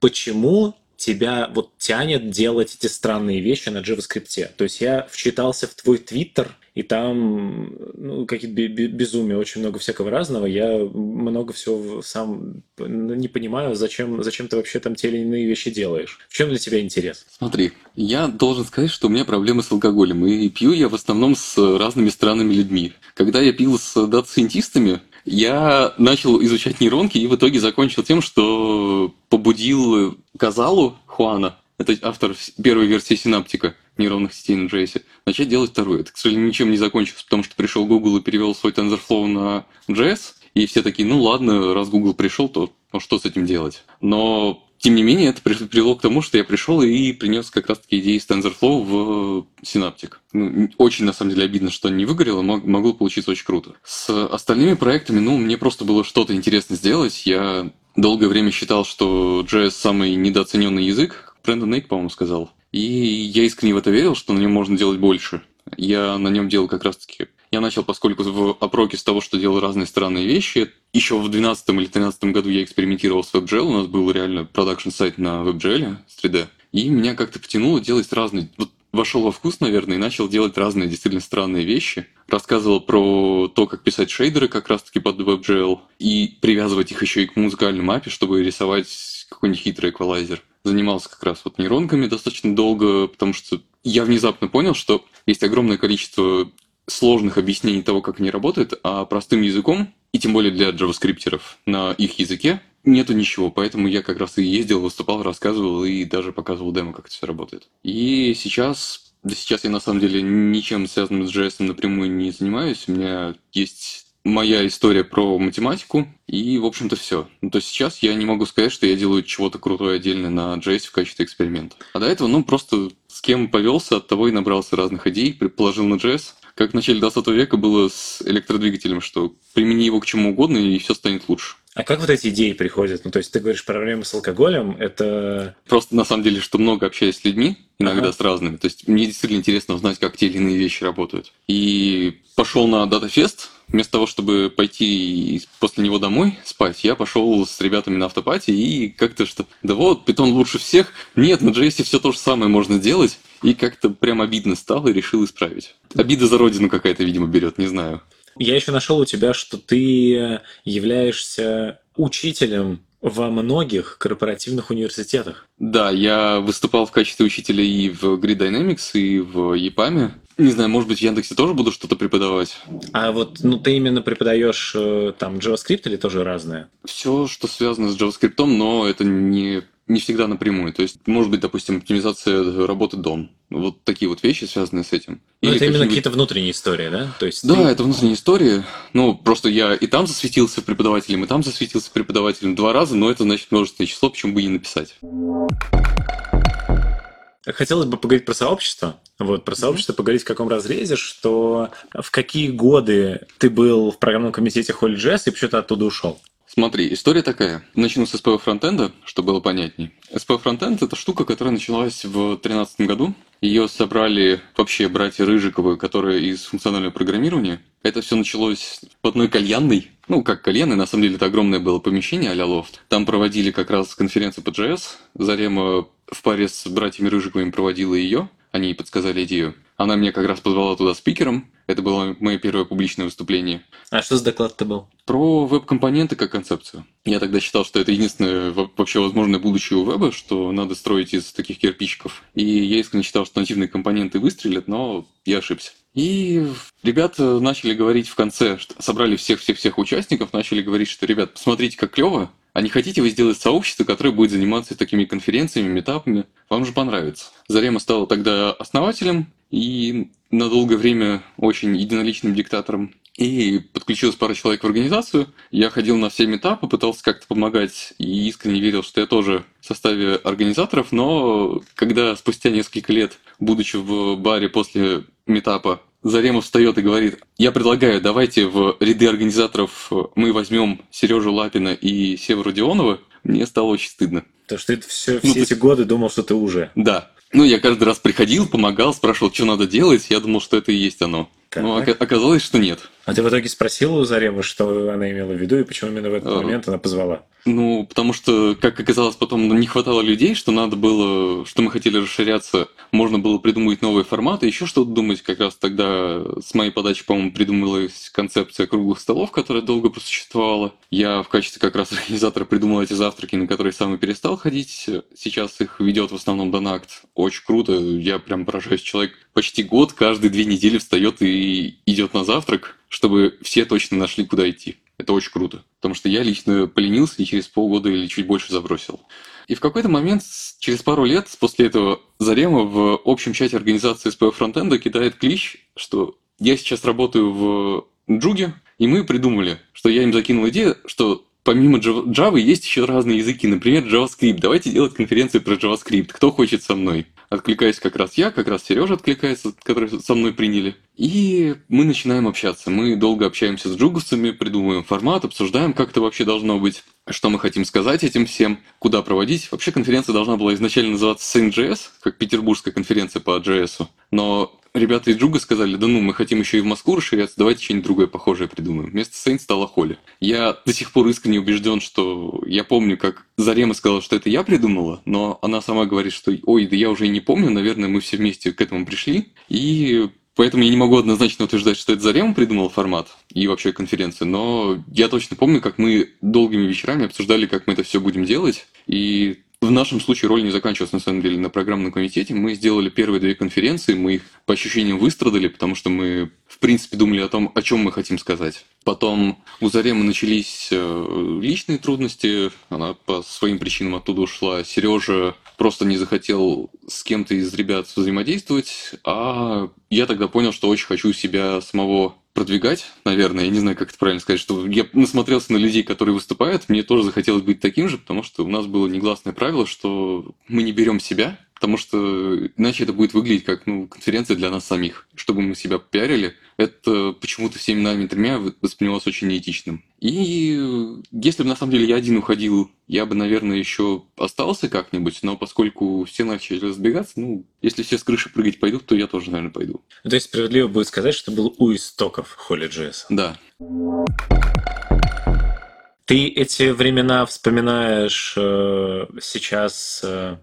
почему тебя вот тянет делать эти странные вещи на JavaScript. То есть я вчитался в твой твиттер, и там ну, какие-то безумия, очень много всякого разного. Я много всего сам не понимаю, зачем, зачем ты вообще там те или иные вещи делаешь. В чем для тебя интерес? Смотри, я должен сказать, что у меня проблемы с алкоголем, и пью я в основном с разными странными людьми. Когда я пил с дата-сайентистами, я начал изучать нейронки и в итоге закончил тем, что побудил Казалу Хуана, это автор первой версии синаптика нейронных сетей на JS, начать делать вторую. Это, к сожалению, ничем не закончилось, потому что пришел Google и перевел свой TensorFlow на JS, и все такие, ну ладно, раз Google пришел, то ну, что с этим делать? Но тем не менее, это привело к тому, что я пришел и принес как раз-таки идеи с TensorFlow в Synaptic. Ну, очень, на самом деле, обидно, что не выгорело, могло получиться очень круто. С остальными проектами, ну, мне просто было что-то интересно сделать. Я долгое время считал, что JS самый недооцененный язык. Брэндон Нейк, по-моему, сказал. И я искренне в это верил, что на нем можно делать больше. Я на нем делал как раз-таки я начал, поскольку в опроке с того, что делал разные странные вещи. Еще в 2012 или 2013 году я экспериментировал с WebGL. У нас был реально продакшн сайт на WebGL с 3D. И меня как-то потянуло делать разные... Вот вошел во вкус, наверное, и начал делать разные действительно странные вещи. Рассказывал про то, как писать шейдеры как раз-таки под WebGL. И привязывать их еще и к музыкальной мапе, чтобы рисовать какой-нибудь хитрый эквалайзер занимался как раз вот нейронками достаточно долго, потому что я внезапно понял, что есть огромное количество сложных объяснений того, как они работают, а простым языком, и тем более для джаваскриптеров на их языке, нету ничего. Поэтому я как раз и ездил, выступал, рассказывал и даже показывал демо, как это все работает. И сейчас, да сейчас я на самом деле ничем связанным с JS напрямую не занимаюсь. У меня есть моя история про математику, и, в общем-то, все. Ну, то есть сейчас я не могу сказать, что я делаю чего-то крутое отдельно на JS в качестве эксперимента. А до этого, ну, просто с кем повелся, от того и набрался разных идей, положил на JS, как в начале 20 века было с электродвигателем, что примени его к чему угодно, и все станет лучше. А как вот эти идеи приходят? Ну, то есть ты говоришь проблемы с алкоголем, это... Просто на самом деле, что много общаюсь с людьми, иногда ага. с разными. То есть мне действительно интересно узнать, как те или иные вещи работают. И пошел на датафест, вместо того, чтобы пойти после него домой спать, я пошел с ребятами на автопати и как-то что, да вот, питон лучше всех. Нет, на JS все то же самое можно делать. И как-то прям обидно стало и решил исправить. Обида за родину какая-то, видимо, берет, не знаю. Я еще нашел у тебя, что ты являешься учителем во многих корпоративных университетах. Да, я выступал в качестве учителя и в Grid Dynamics, и в EPAM. Не знаю, может быть, в Яндексе тоже буду что-то преподавать. А вот, ну, ты именно преподаешь э, там JavaScript или тоже разное? Все, что связано с JavaScript, но это не не всегда напрямую. То есть, может быть, допустим, оптимизация работы DOM. Вот такие вот вещи, связанные с этим. Ну, это именно какие-то внутренние истории, да? То есть да, ты... это внутренние истории. Ну, просто я и там засветился преподавателем, и там засветился преподавателем два раза, но это значит множественное число, почему бы и не написать. Хотелось бы поговорить про сообщество. Вот, про сообщество mm-hmm. поговорить в каком разрезе, что в какие годы ты был в программном комитете HolyJS и почему ты оттуда ушел? Смотри, история такая. Начну с SPO фронтенда, чтобы было понятней. SPO фронтенд – это штука, которая началась в 2013 году. Ее собрали вообще братья Рыжиковы, которые из функционального программирования. Это все началось в одной кальянной. Ну, как кальянной, на самом деле это огромное было помещение а-ля лофт. Там проводили как раз конференцию по JS. Зарема в паре с братьями Рыжиковыми проводила ее. Они подсказали идею. Она меня как раз позвала туда спикером. Это было мое первое публичное выступление. А что за доклад-то был? Про веб-компоненты как концепцию. Я тогда считал, что это единственное вообще возможное будущее у веба, что надо строить из таких кирпичиков. И я искренне считал, что нативные компоненты выстрелят, но я ошибся. И ребята начали говорить в конце, что собрали всех-всех-всех участников, начали говорить, что, ребят, посмотрите, как клево, а не хотите вы сделать сообщество, которое будет заниматься такими конференциями, метапами? Вам же понравится. Зарема стала тогда основателем и на долгое время очень единоличным диктатором и подключилась пара человек в организацию. Я ходил на все метапы, пытался как-то помогать и искренне верил, что я тоже в составе организаторов, но когда спустя несколько лет, будучи в баре после метапа, Заремов встает и говорит, я предлагаю, давайте в ряды организаторов мы возьмем Сережу Лапина и Северу Дионова, мне стало очень стыдно. То, что ты все, ну, все ты... эти годы думал, что ты уже. Да. Ну, я каждый раз приходил, помогал, спрашивал, что надо делать, я думал, что это и есть оно. Так. Но оказалось, что нет. А ты в итоге спросил у Заремы, что она имела в виду и почему именно в этот А. момент она позвала? Ну, потому что, как оказалось, потом не хватало людей, что надо было, что мы хотели расширяться, можно было придумать новые форматы, еще что-то думать. Как раз тогда с моей подачи, по-моему, придумалась концепция круглых столов, которая долго просуществовала. Я в качестве как раз организатора придумал эти завтраки, на которые сам и перестал ходить. Сейчас их ведет в основном Донакт. Очень круто. Я прям поражаюсь. Человек почти год, каждые две недели встает и идет на завтрак, чтобы все точно нашли, куда идти. Это очень круто. Потому что я лично поленился и через полгода или чуть больше забросил. И в какой-то момент, через пару лет после этого, Зарема в общем чате организации SPO Фронтенда кидает клич, что я сейчас работаю в Джуге, и мы придумали, что я им закинул идею, что помимо Java есть еще разные языки, например, JavaScript. Давайте делать конференцию про JavaScript. Кто хочет со мной? Откликаюсь как раз я, как раз Сережа откликается, который со мной приняли. И мы начинаем общаться. Мы долго общаемся с джуговцами, придумываем формат, обсуждаем, как это вообще должно быть, что мы хотим сказать этим всем, куда проводить. Вообще конференция должна была изначально называться Saint.js, как петербургская конференция по JS. Но ребята из Джуга сказали, да ну, мы хотим еще и в Москву расширяться, давайте что-нибудь другое похожее придумаем. Вместо Saint стала Холли. Я до сих пор искренне убежден, что я помню, как Зарема сказала, что это я придумала, но она сама говорит, что ой, да я уже и не помню, наверное, мы все вместе к этому пришли. И Поэтому я не могу однозначно утверждать, что это Зарема придумал формат и вообще конференция, но я точно помню, как мы долгими вечерами обсуждали, как мы это все будем делать. И в нашем случае роль не заканчивалась, на самом деле, на программном комитете. Мы сделали первые две конференции, мы их по ощущениям выстрадали, потому что мы, в принципе, думали о том, о чем мы хотим сказать. Потом у Заремы начались э, личные трудности, она по своим причинам оттуда ушла. Сережа просто не захотел с кем-то из ребят взаимодействовать, а я тогда понял, что очень хочу себя самого продвигать, наверное, я не знаю, как это правильно сказать, что я насмотрелся на людей, которые выступают, мне тоже захотелось быть таким же, потому что у нас было негласное правило, что мы не берем себя, потому что иначе это будет выглядеть как ну, конференция для нас самих. Чтобы мы себя пиарили, это почему-то всеми нами тремя воспринималось очень неэтичным. И если бы на самом деле я один уходил, я бы, наверное, еще остался как-нибудь, но поскольку все начали разбегаться, ну, если все с крыши прыгать пойдут, то я тоже, наверное, пойду. Ну, то есть справедливо будет сказать, что был у истоков Holy.js. Да. Ты эти времена вспоминаешь э, сейчас э,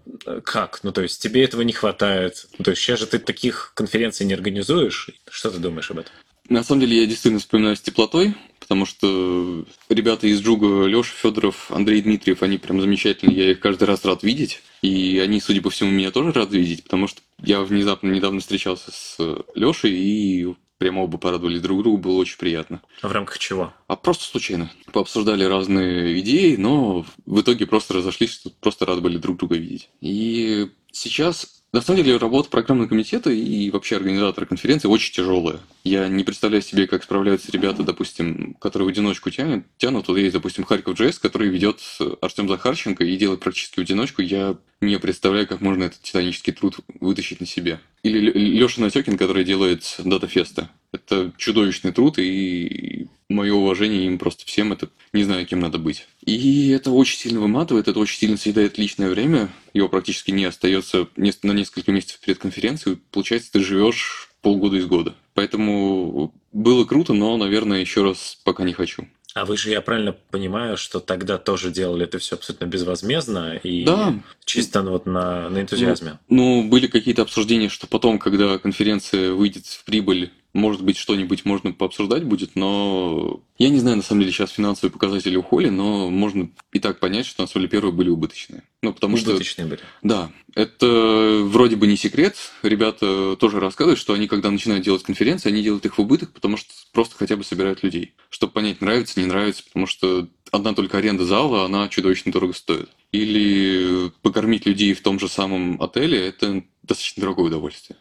как? Ну, то есть тебе этого не хватает? Ну, то есть сейчас же ты таких конференций не организуешь? Что ты думаешь об этом? На самом деле я действительно вспоминаю с теплотой, потому что ребята из Джуга, Леша Федоров, Андрей Дмитриев, они прям замечательные, я их каждый раз рад видеть. И они, судя по всему, меня тоже рады видеть, потому что я внезапно недавно встречался с Лешей и прямо оба порадовали друг другу, было очень приятно. А в рамках чего? А просто случайно. Пообсуждали разные идеи, но в итоге просто разошлись, просто рады были друг друга видеть. И сейчас на самом деле работа программного комитета и вообще организатора конференции очень тяжелая. Я не представляю себе, как справляются ребята, допустим, которые в одиночку тянут. тянут. Вот есть, допустим, Харьков JS, который ведет Артем Захарченко и делает практически в одиночку. Я не представляю, как можно этот титанический труд вытащить на себе. Или Леша Натекин, который делает датафеста. Это чудовищный труд, и мое уважение им просто всем, это не знаю, кем надо быть. И это очень сильно выматывает, это очень сильно съедает личное время, его практически не остается на несколько месяцев перед конференцией, получается, ты живешь полгода из года. Поэтому было круто, но, наверное, еще раз пока не хочу. А вы же, я правильно понимаю, что тогда тоже делали это все абсолютно безвозмездно и да. чисто ну, вот на, на энтузиазме? Ну, ну, были какие-то обсуждения, что потом, когда конференция выйдет в прибыль, может быть, что-нибудь можно пообсуждать будет, но я не знаю, на самом деле, сейчас финансовые показатели у Холли, но можно и так понять, что на самом деле первые были убыточные. Ну, потому убыточные что... были. Да, это вроде бы не секрет. Ребята тоже рассказывают, что они, когда начинают делать конференции, они делают их в убыток, потому что просто хотя бы собирают людей. Чтобы понять, нравится, не нравится, потому что одна только аренда зала, она чудовищно дорого стоит. Или покормить людей в том же самом отеле – это достаточно дорогое удовольствие.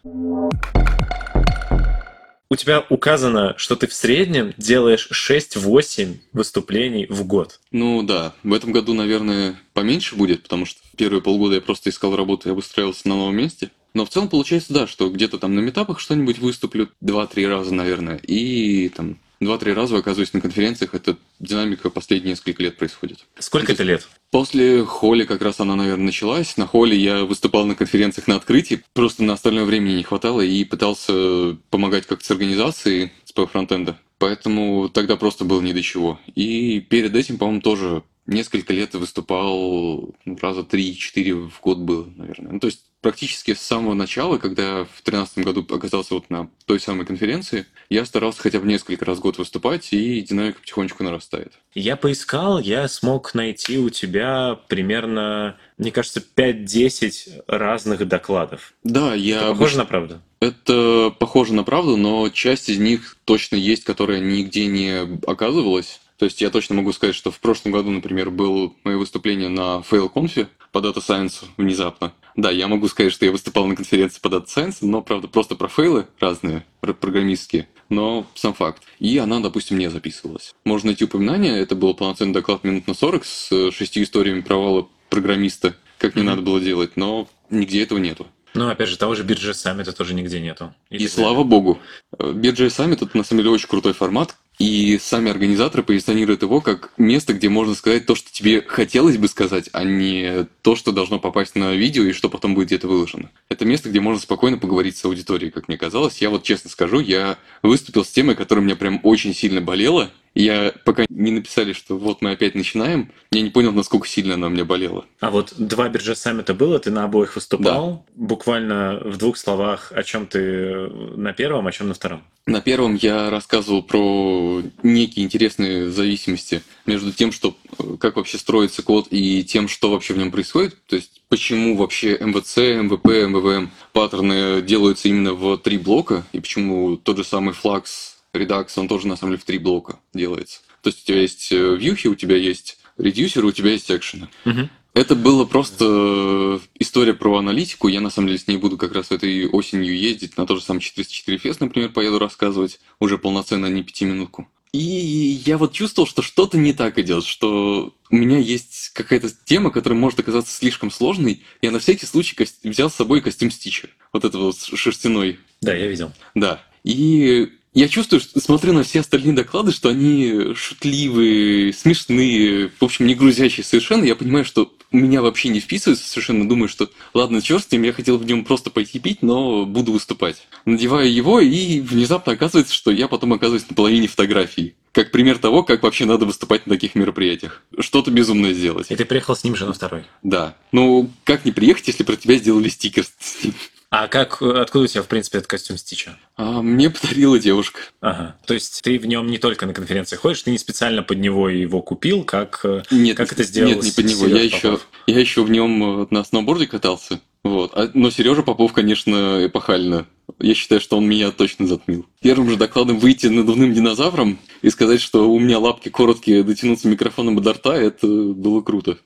У тебя указано, что ты в среднем делаешь 6-8 выступлений в год. Ну да, в этом году, наверное, поменьше будет, потому что первые полгода я просто искал работу и обустроился на новом месте. Но в целом получается, да, что где-то там на метапах что-нибудь выступлю 2-3 раза, наверное, и там 2-3 раза оказываюсь на конференциях. Это динамика последние несколько лет происходит. Сколько это лет? После Холли как раз она, наверное, началась. На Холли я выступал на конференциях на открытии. Просто на остальное времени не хватало и пытался помогать как-то с организацией с фронтенда. Поэтому тогда просто было ни до чего. И перед этим, по-моему, тоже несколько лет выступал, ну, раза 3-4 в год было, наверное. Ну, то есть практически с самого начала, когда в 2013 году оказался вот на той самой конференции, я старался хотя бы несколько раз в год выступать, и динамика потихонечку нарастает. Я поискал, я смог найти у тебя примерно, мне кажется, 5-10 разных докладов. Да, я... Это похоже на правду? Это похоже на правду, но часть из них точно есть, которая нигде не оказывалась. То есть я точно могу сказать, что в прошлом году, например, было мое выступление на FailConf по Data Science внезапно. Да, я могу сказать, что я выступал на конференции по Data Science, но, правда, просто про фейлы разные, программистские, но сам факт. И она, допустим, не записывалась. Можно найти упоминание, это был полноценный доклад минут на 40 с шестью историями провала программиста, как не mm-hmm. надо было делать, но нигде этого нету. Ну, опять же, того же BirJS Summit тоже нигде нету. И, и слава богу. BirJS Summit это на самом деле очень крутой формат, и сами организаторы позиционируют его как место, где можно сказать то, что тебе хотелось бы сказать, а не то, что должно попасть на видео и что потом будет где-то выложено. Это место, где можно спокойно поговорить с аудиторией, как мне казалось. Я вот честно скажу, я выступил с темой, которая меня прям очень сильно болела, я пока не написали, что вот мы опять начинаем, я не понял, насколько сильно она у меня болела. А вот два BeerJS саммита было, ты на обоих выступал. Да. Буквально в двух словах, о чем ты на первом, о чем на втором? На первом я рассказывал про некие интересные зависимости между тем, что как вообще строится код и тем, что вообще в нем происходит. То есть почему вообще MVC, MVP, MVVM паттерны делаются именно в три блока, и почему тот же самый Flux Redux, он тоже на самом деле в три блока делается. То есть у тебя есть э, вьюхи, у тебя есть редюсеры, у тебя есть экшены. Угу. Это было просто э, история про аналитику. Я, на самом деле, с ней буду как раз этой осенью ездить. На тот же самый 404 fest, например, поеду рассказывать. Уже полноценно, не пятиминутку. И я вот чувствовал, что что-то не так идет, что у меня есть какая-то тема, которая может оказаться слишком сложной. Я на всякий случай взял с собой костюм Стича. Вот этого вот шерстяной. Да, я видел. Да. И я чувствую, что, смотрю на все остальные доклады, что они шутливые, смешные, в общем, не грузящие совершенно. Я понимаю, что меня вообще не вписывается совершенно. Думаю, что ладно, черт с ним, я хотел в нем просто пойти пить, но буду выступать. Надеваю его, и внезапно оказывается, что я потом оказываюсь на половине фотографий. Как пример того, как вообще надо выступать на таких мероприятиях. Что-то безумное сделать. И ты приехал с ним же на второй? Да. Ну, как не приехать, если про тебя сделали стикер с ним? А как, откуда у тебя, в принципе, этот костюм Стича? А, мне подарила девушка. Ага. То есть ты в нем не только на конференции ходишь, ты не специально под него его купил, как, э, нет, как это сделал Нет, не под него. Я еще, я еще в нем на сноуборде катался. Вот. А, но Сережа Попов, конечно, эпохально. Я считаю, что он меня точно затмил. Первым же докладом выйти надувным динозавром и сказать, что у меня лапки короткие, дотянуться микрофоном до рта, это было круто.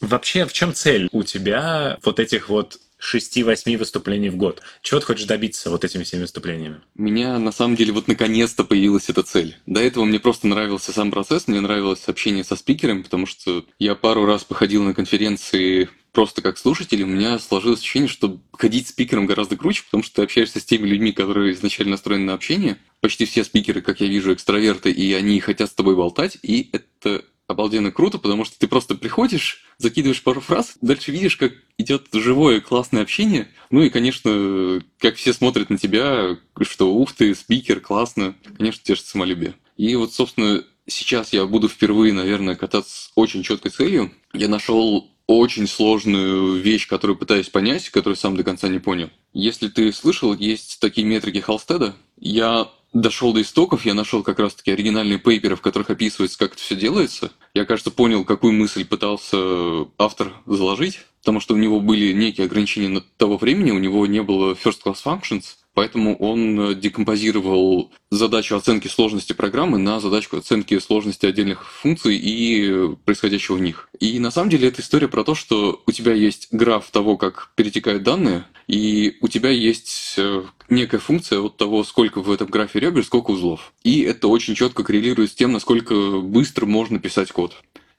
Вообще, в чем цель у тебя вот этих вот 6-8 выступлений в год. Чего ты хочешь добиться вот этими всеми выступлениями? У меня на самом деле вот наконец-то появилась эта цель. До этого мне просто нравился сам процесс, мне нравилось общение со спикером, потому что я пару раз походил на конференции просто как слушатель, у меня сложилось ощущение, что ходить спикером гораздо круче, потому что ты общаешься с теми людьми, которые изначально настроены на общение. Почти все спикеры, как я вижу, экстраверты, и они хотят с тобой болтать, и это обалденно круто, потому что ты просто приходишь, закидываешь пару фраз, дальше видишь, как идет живое классное общение. Ну и, конечно, как все смотрят на тебя, что ух ты, спикер, классно, конечно, тешит самолюбие. И вот, собственно, сейчас я буду впервые, наверное, кататься с очень четкой целью. Я нашел очень сложную вещь, которую пытаюсь понять, которую сам до конца не понял. Если ты слышал, есть такие метрики Халстеда. Я дошел до истоков, я нашел как раз-таки оригинальные пейперы, в которых описывается, как это все делается. Я, кажется, понял, какую мысль пытался автор заложить, потому что у него были некие ограничения на того времени, у него не было first class functions, Поэтому он э, декомпозировал задачу оценки сложности программы на задачу оценки сложности отдельных функций и происходящего в них. И на самом деле это история про то, что у тебя есть граф того, как перетекают данные, и у тебя есть э, некая функция от того, сколько в этом графе ребер, сколько узлов. И это очень четко коррелирует с тем, насколько быстро можно писать код.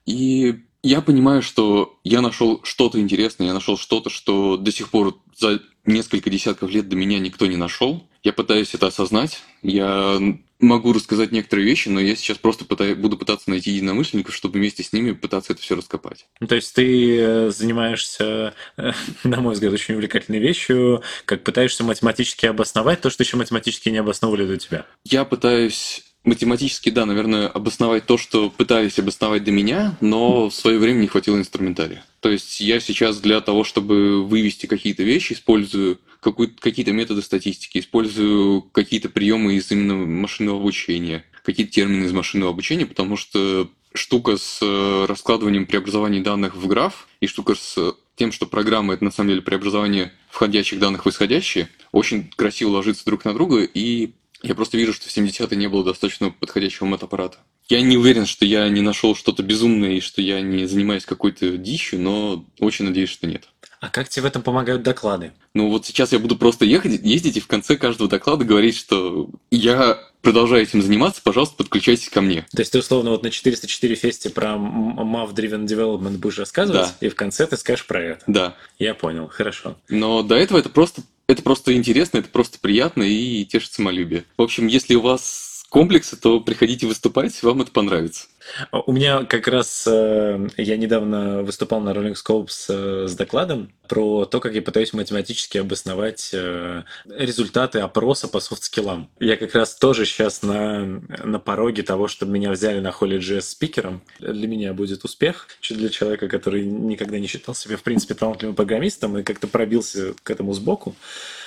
И я понимаю, что я нашел что-то интересное, я нашел что-то, что до сих пор за несколько десятков лет до меня никто не нашел. Я пытаюсь это осознать. Я могу рассказать некоторые вещи, но я сейчас просто пытаюсь, буду пытаться найти единомышленников, чтобы вместе с ними пытаться это все раскопать. Ну, то есть ты э, занимаешься, э, на мой взгляд, очень увлекательной вещью, как пытаешься математически обосновать то, что еще математически не обосновывали до тебя. Я пытаюсь математически, да, наверное, обосновать то, что пытались обосновать до меня, но в свое время не хватило инструментария. То есть я сейчас для того, чтобы вывести какие-то вещи, использую какие-то методы статистики, использую какие-то приемы из именно машинного обучения, какие-то термины из машинного обучения, потому что штука с э, раскладыванием преобразований данных в граф и штука с тем, что программа это на самом деле преобразование входящих данных в исходящие, очень красиво ложится друг на друга и я просто вижу, что в 70-е не было достаточно подходящего мат-аппарата. Я не уверен, что я не нашел что-то безумное и что я не занимаюсь какой-то дичью, но очень надеюсь, что нет. А как тебе в этом помогают доклады? Ну вот сейчас я буду просто ехать, ездить и в конце каждого доклада говорить, что я продолжаю этим заниматься, пожалуйста, подключайтесь ко мне. То есть ты условно вот на 404 фесте про MAV Driven Development будешь рассказывать, да. и в конце ты скажешь про это? Да. Я понял, хорошо. Но до этого это просто это просто интересно, это просто приятно и тешит самолюбие. В общем, если у вас комплексы, то приходите выступать, вам это понравится. У меня как раз э, я недавно выступал на Rolling Scopes э, с докладом про то, как я пытаюсь математически обосновать э, результаты опроса по софт-скиллам. Я как раз тоже сейчас на, на пороге того, чтобы меня взяли на HolyJS спикером. Для меня будет успех, что для человека, который никогда не считал себя, в принципе, талантливым программистом и как-то пробился к этому сбоку.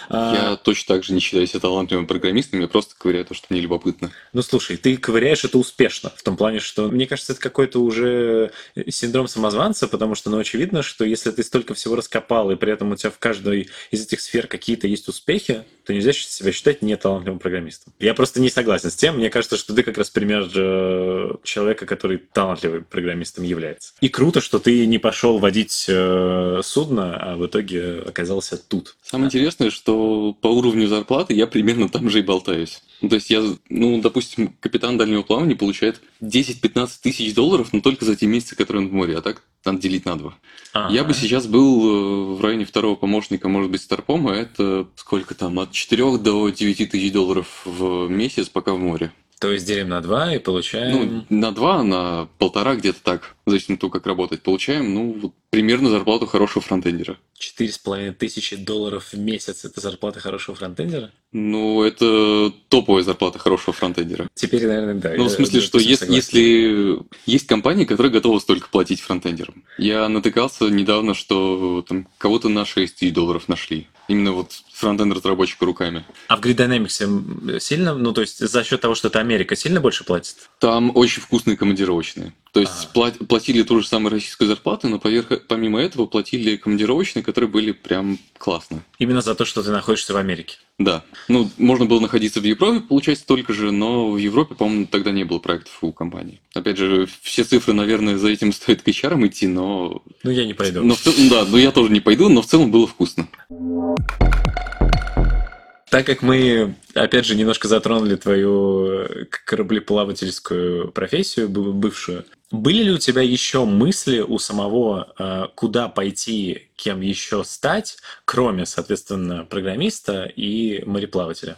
А, я точно так же не считаю себя талантливым программистом, я просто ковыряю то, что мне любопытно. Ну слушай, ты ковыряешь это успешно, в том плане, что мне кажется, это какой-то уже синдром самозванца, потому что, ну, очевидно, что если ты столько всего раскопал, и при этом у тебя в каждой из этих сфер какие-то есть успехи, то нельзя себя считать неталантливым программистом. Я просто не согласен с тем. Мне кажется, что ты как раз пример э, человека, который талантливым программистом является. И круто, что ты не пошел водить э, судно, а в итоге оказался тут. Самое интересное, что по уровню зарплаты я примерно там же и болтаюсь. Ну, то есть я, ну, допустим, капитан дальнего плавания получает 10-15 тысяч долларов, но только за те месяцы, которые он в море, а так надо делить на два. Ага. Я бы сейчас был э, в районе второго помощника, может быть, старпома, это сколько там, от 4 до 9 тысяч долларов в месяц, пока в море. То есть делим на 2 и получаем... Ну, на 2, на полтора где-то так, в зависимости от того, как работать. Получаем, ну, вот, примерно зарплату хорошего фронтендера. Четыре с половиной тысячи долларов в месяц – это зарплата хорошего фронтендера? Ну, это топовая зарплата хорошего фронтендера. Теперь, наверное, да. Ну, в смысле, что если, если есть компании, которые готовы столько платить фронтендерам. Я натыкался недавно, что там кого-то на 6 тысяч долларов нашли. Именно вот фронтенд разработчика руками. А в Grid Dynamics сильно, ну то есть за счет того, что это Америка, сильно больше платит? Там очень вкусные командировочные. То есть а. платили ту же самую российскую зарплату, но поверх, помимо этого платили командировочные, которые были прям классно. Именно за то, что ты находишься в Америке? Да. Ну, можно было находиться в Европе, получать столько же, но в Европе, по-моему, тогда не было проектов у компании. Опять же, все цифры, наверное, за этим стоит к HR идти, но... Ну, я не пойду. Но в целом, да, но я тоже не пойду, но в целом было вкусно. Так как мы, опять же, немножко затронули твою кораблеплавательскую профессию, бывшую, были ли у тебя еще мысли у самого, э, куда пойти, кем еще стать, кроме, соответственно, программиста и мореплавателя?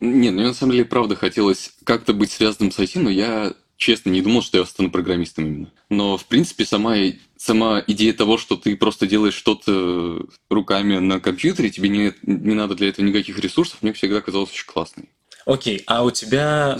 Не, ну, на самом деле, правда, хотелось как-то быть связанным с IT, но я честно не думал, что я стану программистом именно. Но, в принципе, сама, сама идея того, что ты просто делаешь что-то руками на компьютере, тебе не, не надо для этого никаких ресурсов, мне всегда казалось очень классной. Окей, а у тебя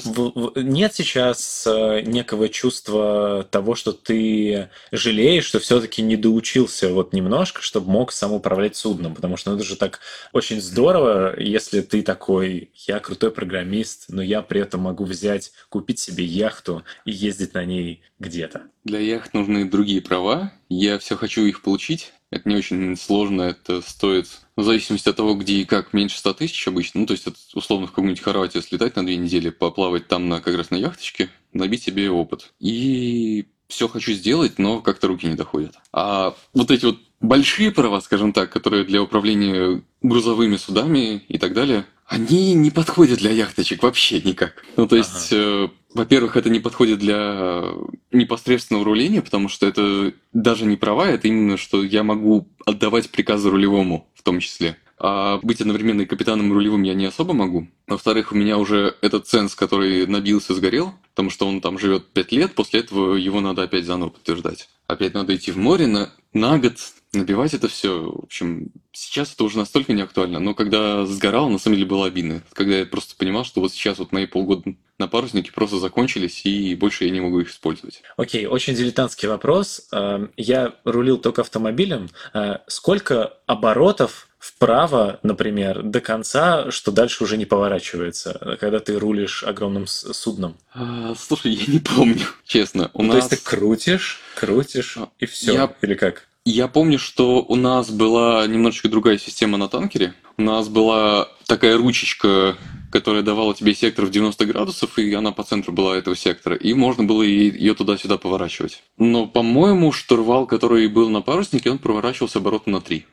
нет сейчас э, некого чувства того, что ты жалеешь, что все-таки не доучился вот немножко, чтобы мог сам управлять судном? Потому что ну, это же так очень здорово, если ты такой, я крутой программист, но я при этом могу взять, купить себе яхту и ездить на ней где-то. Для яхт нужны другие права, я все хочу их получить, это не очень сложно, это стоит, в зависимости от того, где и как, меньше 100 тысяч обычно. Ну, то есть, это, условно, в какую-нибудь Хорватию слетать на две недели, поплавать там на, как раз на яхточке, набить себе опыт. И все хочу сделать, но как-то руки не доходят. А вот эти вот большие права, скажем так, которые для управления грузовыми судами и так далее, они не подходят для яхточек вообще никак. Ну, то есть, ага. Э, во-первых, это не подходит для непосредственного руления, потому что это даже не права, это именно, что я могу отдавать приказы рулевому в том числе. а быть одновременно и капитаном и рулевым я не особо могу. Во-вторых, у меня уже этот ценз, который набился, сгорел, потому что он там живет 5 лет, после этого его надо опять заново подтверждать. Опять надо идти в море на, на год, набивать это все. В общем, сейчас это уже настолько не актуально, но когда сгорал, на самом деле было обидно. Когда я просто понимал, что вот сейчас вот мои полгода на паруснике просто закончились, и больше я не могу их использовать. Окей, очень дилетантский вопрос. Эм, я рулил только автомобилем. Э, сколько оборотов вправо, например, до конца, что дальше уже не поворачивается, когда ты рулишь огромным судном? А, слушай, я не помню, честно. У ну, нас... То есть ты крутишь, крутишь а, и все, я... или как? Я помню, что у нас была немножечко другая система на танкере. У нас была такая ручечка, которая давала тебе сектор в 90 градусов, и она по центру была этого сектора, и можно было ее туда-сюда поворачивать. Но, по-моему, штурвал, который был на паруснике, он проворачивался оборотно на 3.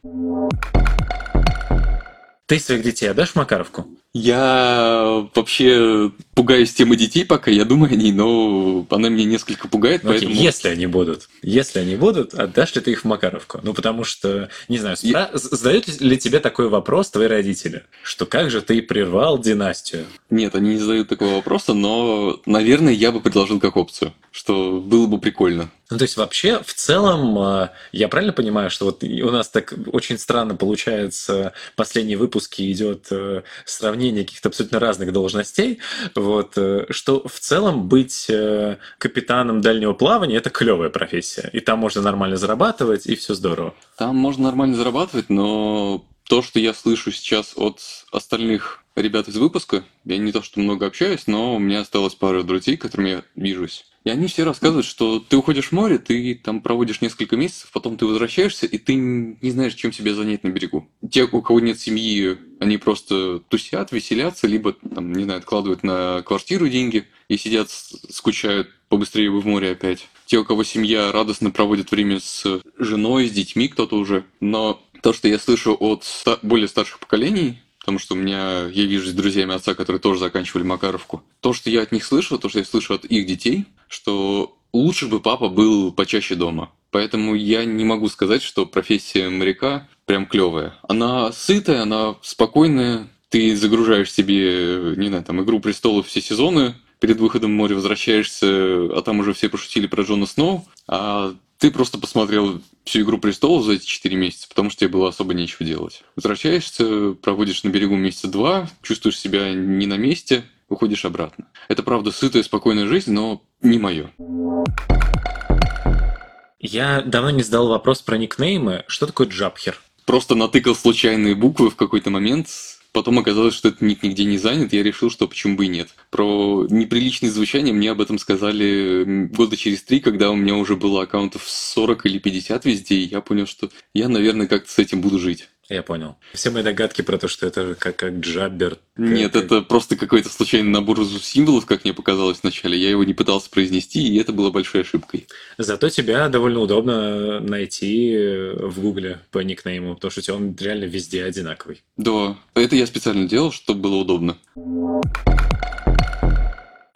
Ты своих детей отдашь Макаровку? Я вообще пугаюсь темы детей пока, я думаю о ней, но она меня несколько пугает, ну, поэтому... Если они будут, если они будут, отдашь ли ты их в Макаровку? Ну, потому что, не знаю, я... задают ли тебе такой вопрос твои родители, что как же ты прервал династию? Нет, они не задают такого вопроса, но, наверное, я бы предложил как опцию, что было бы прикольно. Ну, то есть вообще, в целом, а, я правильно понимаю, что вот у нас так очень странно получается, последние выпуски идет э, сравнение каких-то абсолютно разных должностей, вот, э, что в целом быть э, капитаном дальнего плавания – это клевая профессия, и там можно нормально зарабатывать, и все здорово. Там можно нормально зарабатывать, но то, что я слышу сейчас от остальных ребят из выпуска, я не то что много общаюсь, но у меня осталось пара друзей, которыми я вижусь. И они все рассказывают, что ты уходишь в море, ты там проводишь несколько месяцев, потом ты возвращаешься, и ты не знаешь, чем себя занять на берегу. Те, у кого нет семьи, они просто тусят, веселятся, либо, там, не знаю, откладывают на квартиру деньги и сидят, скучают, побыстрее бы в море опять. Те, у кого семья, радостно проводят время с женой, с детьми кто-то уже. Но то, что я слышу от более старших поколений, потому что у меня, я вижу с друзьями отца, которые тоже заканчивали Макаровку. То, что я от них слышу, то, что я слышу от их детей, что лучше бы папа был почаще дома. Поэтому я не могу сказать, что профессия моряка прям клевая. Она сытая, она спокойная. Ты загружаешь себе, не знаю, там, «Игру престолов» все сезоны, перед выходом в море возвращаешься, а там уже все пошутили про Джона Сноу, а ты просто посмотрел всю «Игру престолов» за эти четыре месяца, потому что тебе было особо нечего делать. Возвращаешься, проводишь на берегу месяца два, чувствуешь себя не на месте, уходишь обратно. Это, правда, сытая, спокойная жизнь, но не мое. Я давно не задал вопрос про никнеймы. Что такое джабхер? Просто натыкал случайные буквы в какой-то момент, Потом оказалось, что этот ник нигде не занят, я решил, что почему бы и нет. Про неприличное звучание мне об этом сказали года через три, когда у меня уже было аккаунтов 40 или 50 везде, и я понял, что я, наверное, как-то с этим буду жить. Я понял. Все мои догадки про то, что это как, как джаббер. Нет, как... это просто какой-то случайный набор символов, как мне показалось вначале. Я его не пытался произнести, и это было большой ошибкой. Зато тебя довольно удобно найти в Гугле по никнейму, потому что он реально везде одинаковый. Да, это я специально делал, чтобы было удобно.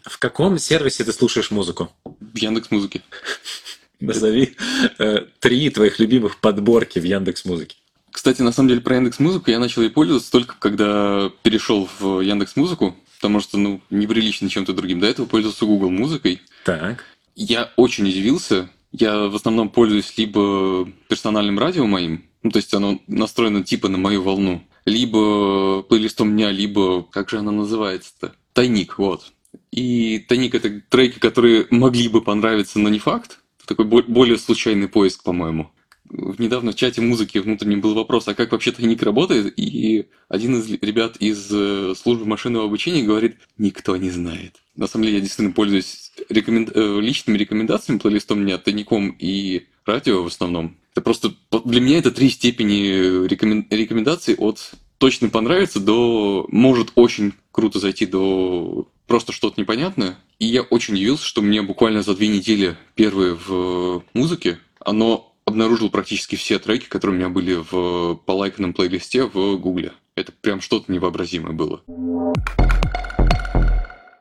В каком сервисе ты слушаешь музыку? В Яндекс Музыке. Назови э, три твоих любимых подборки в Яндекс Музыке. Кстати, на самом деле про Яндекс Музыку я начал ей пользоваться только когда перешел в Яндекс Музыку, потому что, ну, неприлично чем-то другим. До этого пользовался Google Музыкой. Так. Я очень удивился. Я в основном пользуюсь либо персональным радио моим, ну, то есть оно настроено типа на мою волну, либо плейлистом дня, либо, как же она называется-то? Тайник, вот. И тайник — это треки, которые могли бы понравиться, но не факт. Такой более случайный поиск, по-моему недавно в чате музыки внутреннем был вопрос, а как вообще тайник работает? И один из ребят из э, службы машинного обучения говорит, никто не знает. На самом деле я действительно пользуюсь рекомен... Э, личными рекомендациями, плейлистом меня тайником и радио в основном. Это просто для меня это три степени рекомен... рекомендаций от точно понравится до может очень круто зайти до просто что-то непонятное. И я очень удивился, что мне буквально за две недели первые в музыке оно обнаружил практически все треки, которые у меня были в полайканном плейлисте в Гугле. Это прям что-то невообразимое было.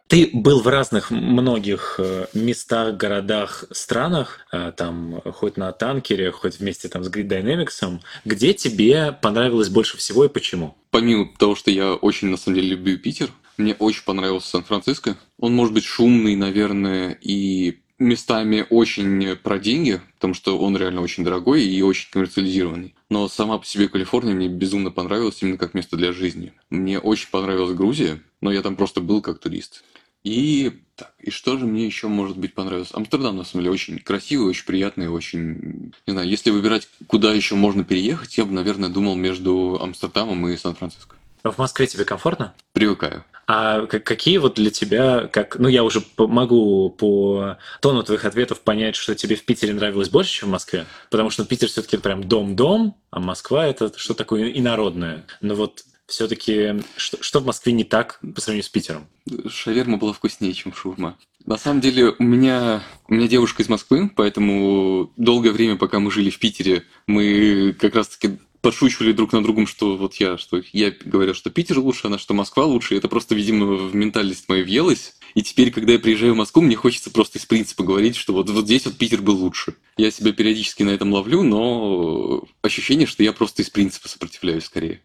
Ты был в разных многих э, местах, городах, странах, э, там, хоть на танкере, хоть вместе там с Grid Dynamics. Где тебе понравилось больше всего и почему? Помимо того, что я очень, на самом деле, люблю Питер, мне очень понравился Сан-Франциско. Он может быть шумный, наверное, и местами очень про деньги, потому что он реально очень дорогой и очень коммерциализированный. Но сама по себе Калифорния мне безумно понравилась именно как место для жизни. Мне очень понравилась Грузия, но я там просто был как турист. И так, и что же мне еще, может быть, понравилось? Амстердам, на самом деле, очень красивый, очень приятный, очень... Не знаю, если выбирать, куда еще можно переехать, я бы, наверное, думал между Амстердамом и Сан-Франциско. А в Москве тебе комфортно? Привыкаю. А какие вот для тебя, как, ну я уже могу по тону твоих ответов понять, что тебе в Питере нравилось больше, чем в Москве, потому что Питер все-таки прям дом-дом, а Москва это что такое инородное. Но вот все-таки что, что в Москве не так по сравнению с Питером? Шаверма была вкуснее, чем шаурма. На самом деле, у меня, у меня девушка из Москвы, поэтому долгое время, пока мы жили в Питере, мы как раз-таки подшучивали друг на другом, что вот я, что я говорил, что Питер лучше, она, что Москва лучше. Это просто, видимо, в ментальность моей въелось. И теперь, когда я приезжаю в Москву, мне хочется просто из принципа говорить, что вот, вот здесь вот Питер был лучше. Я себя периодически на этом ловлю, но ощущение, что я просто из принципа сопротивляюсь скорее.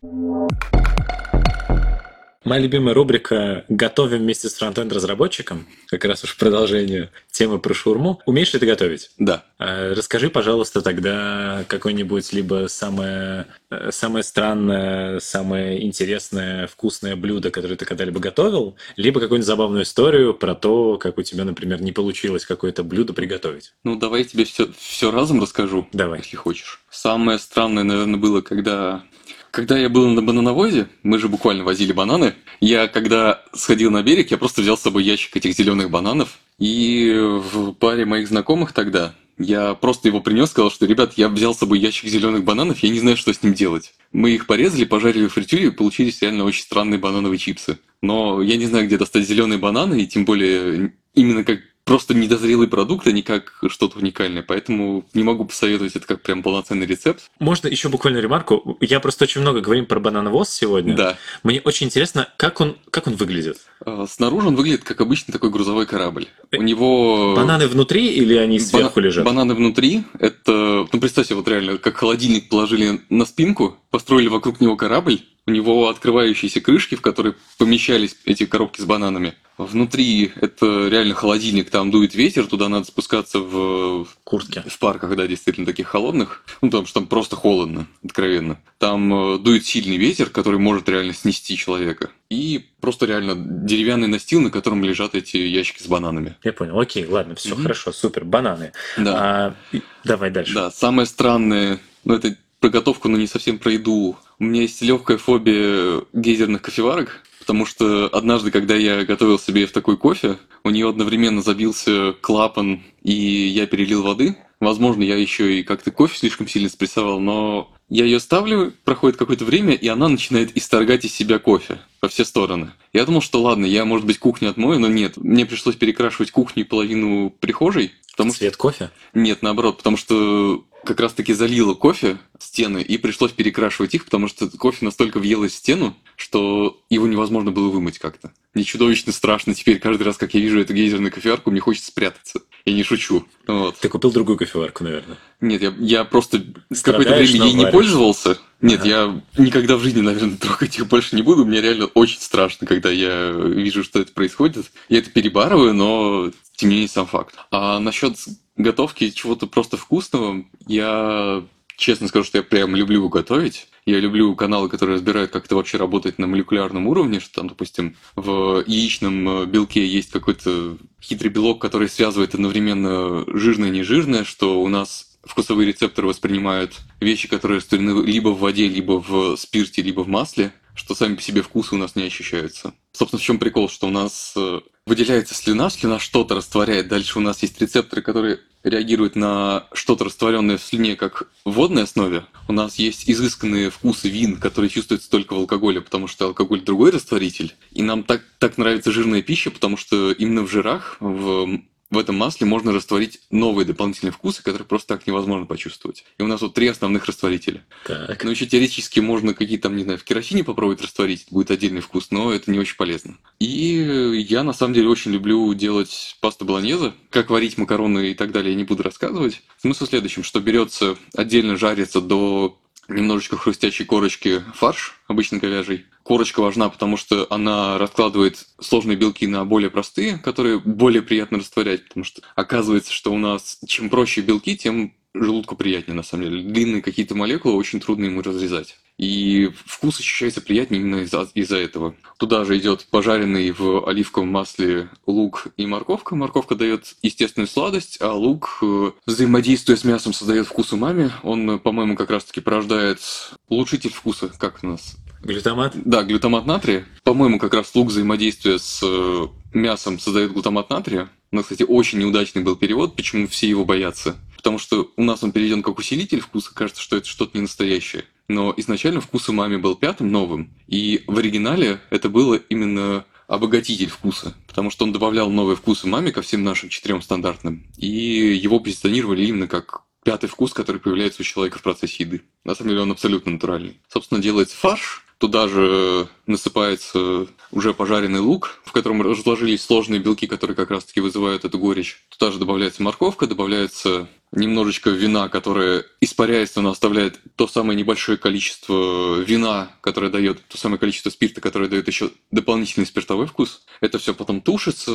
Моя любимая рубрика «Готовим вместе с фронтенд-разработчиком», как раз уж продолжение темы про шаурму. Умеешь ли ты готовить? Да. А, расскажи, пожалуйста, тогда какое-нибудь либо самое, э, самое странное, самое интересное, вкусное блюдо, которое ты когда-либо готовил, либо какую-нибудь забавную историю про то, как у тебя, например, не получилось какое-то блюдо приготовить. Ну, давай я тебе все, все разом расскажу, давай. если хочешь. Самое странное, наверное, было, когда когда я был на банановозе, мы же буквально возили бананы, я когда сходил на берег, я просто взял с собой ящик этих зеленых бананов, и в паре моих знакомых тогда я просто его принес, сказал, что, ребят, я взял с собой ящик зеленых бананов, я не знаю, что с ним делать. Мы их порезали, пожарили в фритюре, и получились реально очень странные банановые чипсы. Но я не знаю, где достать зеленые бананы, и тем более именно как просто недозрелый продукт, а не как что-то уникальное. Поэтому не могу посоветовать это как прям полноценный рецепт. Можно еще буквально ремарку? Я просто очень много говорим про банановоз сегодня. Да. Мне очень интересно, как он, как он выглядит? А, снаружи он выглядит как обычный такой грузовой корабль. У него... Бананы внутри или они сверху Бана... лежат? Бананы внутри. Это, ну представьте, вот реально, как холодильник положили на спинку, построили вокруг него корабль, у него открывающиеся крышки, в которые помещались эти коробки с бананами. Внутри это реально холодильник, там дует ветер, туда надо спускаться в куртке. В парках, да, действительно таких холодных. Ну, потому что там просто холодно, откровенно. Там э, дует сильный ветер, который может реально снести человека. И просто реально деревянный настил, на котором лежат эти ящики с бананами. Я понял. Окей, ладно, все угу. хорошо, супер. Бананы. Да. А, давай дальше. Да, самое странное, ну это про готовку, но не совсем про еду. У меня есть легкая фобия гейзерных кофеварок, потому что однажды, когда я готовил себе в такой кофе, у нее одновременно забился клапан, и я перелил воды. Возможно, я еще и как-то кофе слишком сильно спрессовал, но я ее ставлю, проходит какое-то время, и она начинает исторгать из себя кофе во все стороны. Я думал, что ладно, я, может быть, кухню отмою, но нет. Мне пришлось перекрашивать кухню и половину прихожей. Потому Цвет что... кофе? Нет, наоборот, потому что как раз-таки залило кофе стены, и пришлось перекрашивать их, потому что кофе настолько въелось в стену, что его невозможно было вымыть как-то. Мне чудовищно страшно теперь, каждый раз, как я вижу эту гейзерную кофеварку, мне хочется спрятаться. Я не шучу. Вот. Ты купил другую кофеварку, наверное? Нет, я, я просто какое-то время ей не пользовался. Нет, ага. я никогда в жизни, наверное, трогать их больше не буду. Мне реально очень страшно, когда я вижу, что это происходит. Я это перебарываю, но тем не менее сам факт. А насчет готовки чего-то просто вкусного, я честно скажу, что я прям люблю готовить. Я люблю каналы, которые разбирают, как это вообще работает на молекулярном уровне, что там, допустим, в яичном э, белке есть какой-то хитрый белок, который связывает одновременно жирное и нежирное, что у нас вкусовые рецепторы воспринимают вещи, которые растворены либо в воде, либо в спирте, либо в масле, что сами по себе вкусы у нас не ощущаются. Собственно, в чем прикол, что у нас э, выделяется слюна, слюна что-то растворяет. Дальше у нас есть рецепторы, которые реагируют на что-то растворенное в слюне как в водной основе. У нас есть изысканные вкусы вин, которые чувствуются только в алкоголе, потому что алкоголь другой растворитель. И нам так, так нравится жирная пища, потому что именно в жирах, в в этом масле можно растворить новые дополнительные вкусы, которые просто так невозможно почувствовать. И у нас вот три основных растворителя. Так. Но еще теоретически можно какие-то не знаю, в керосине попробовать растворить, будет отдельный вкус, но это не очень полезно. И я на самом деле очень люблю делать пасту болоньезе. Как варить макароны и так далее я не буду рассказывать. Смысл в следующем, что берется отдельно жарится до немножечко хрустящей корочки фарш, обычно говяжий. Корочка важна, потому что она раскладывает сложные белки на более простые, которые более приятно растворять, потому что оказывается, что у нас чем проще белки, тем желудку приятнее, на самом деле. Длинные какие-то молекулы очень трудно ему разрезать. И вкус ощущается приятнее именно из-за из этого. Туда же идет пожаренный в оливковом масле лук и морковка. Морковка дает естественную сладость, а лук, э, взаимодействуя с мясом, создает вкус умами. Он, по-моему, как раз-таки порождает улучшитель вкуса, как у нас Глютамат? да, глютамат натрия. По-моему, как раз лук взаимодействия с э, мясом создает глутамат натрия. Но, кстати, очень неудачный был перевод, почему все его боятся. Потому что у нас он переведен как усилитель вкуса, кажется, что это что-то не настоящее. Но изначально вкус умами был пятым, новым. И в оригинале это было именно обогатитель вкуса, потому что он добавлял новый вкус умами ко всем нашим четырем стандартным. И его позиционировали именно как пятый вкус, который появляется у человека в процессе еды. На самом деле он абсолютно натуральный. Собственно, делается фарш, Туда же насыпается уже пожаренный лук, в котором разложились сложные белки, которые как раз-таки вызывают эту горечь. Туда же добавляется морковка, добавляется немножечко вина, которое испаряется, но оставляет то самое небольшое количество вина, которое дает, то самое количество спирта, которое дает еще дополнительный спиртовой вкус. Это все потом тушится,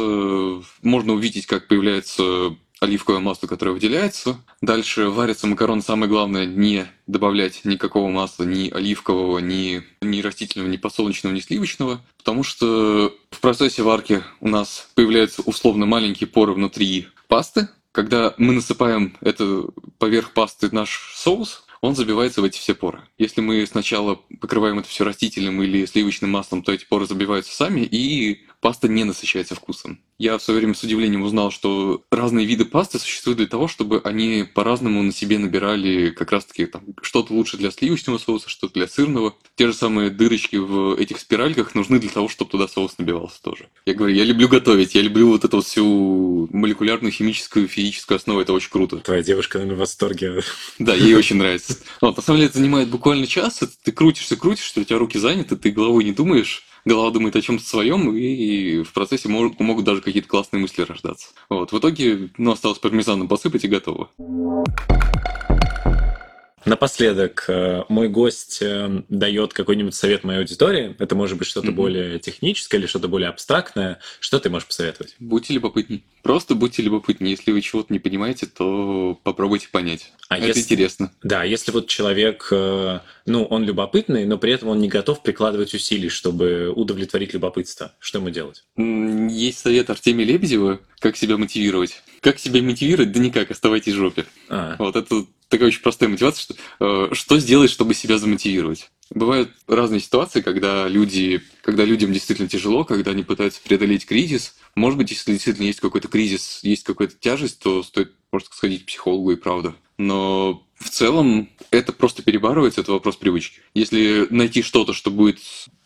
можно увидеть, как появляется оливковое масло, которое выделяется. Дальше варится макарон. Самое главное не добавлять никакого масла, ни оливкового, ни, ни растительного, ни подсолнечного, ни сливочного, потому что в процессе варки у нас появляются условно маленькие поры внутри пасты. Когда мы насыпаем это поверх пасты наш соус, он забивается в эти все поры. Если мы сначала покрываем это все растительным или сливочным маслом, то эти поры забиваются сами, и паста не насыщается вкусом. Я в свое время с удивлением узнал, что разные виды пасты существуют для того, чтобы они по-разному на себе набирали как раз-таки там, что-то лучше для сливочного соуса, что-то для сырного. Те же самые дырочки в этих спиральках нужны для того, чтобы туда соус набивался тоже. Я говорю, я люблю готовить, я люблю вот эту всю молекулярную, химическую, физическую основу, это очень круто. Твоя девушка, наверное, в восторге. Да, ей очень нравится. Вот, на самом деле это занимает буквально час, ты крутишься, крутишься, у тебя руки заняты, ты головой не думаешь, голова думает о чем-то своем, и в процессе могут, могут даже какие-то классные мысли рождаться. Вот, в итоге, ну, осталось пармезаном посыпать и готово. Напоследок, э, мой гость э, дает какой-нибудь совет моей аудитории. Это может быть что-то mm-hmm. более техническое или что-то более абстрактное. Что ты можешь посоветовать? Будьте любопытней. Просто будьте любопытней. Если вы чего-то не понимаете, то попробуйте понять. А Это если... интересно. Да, если вот человек, э, ну, он любопытный, но при этом он не готов прикладывать усилий, чтобы удовлетворить любопытство, что ему делать? Есть совет Артемия Лебедева, как себя мотивировать. Как себя мотивировать? Да никак, оставайтесь в жопе. А. Вот это такая очень простая мотивация, что, э, что сделать, чтобы себя замотивировать. Бывают разные ситуации, когда люди, когда людям действительно тяжело, когда они пытаются преодолеть кризис. Может быть, если действительно есть какой-то кризис, есть какая-то тяжесть, то стоит просто сходить к психологу и правда. Но в целом это просто перебарывается, это вопрос привычки. Если найти что-то, что будет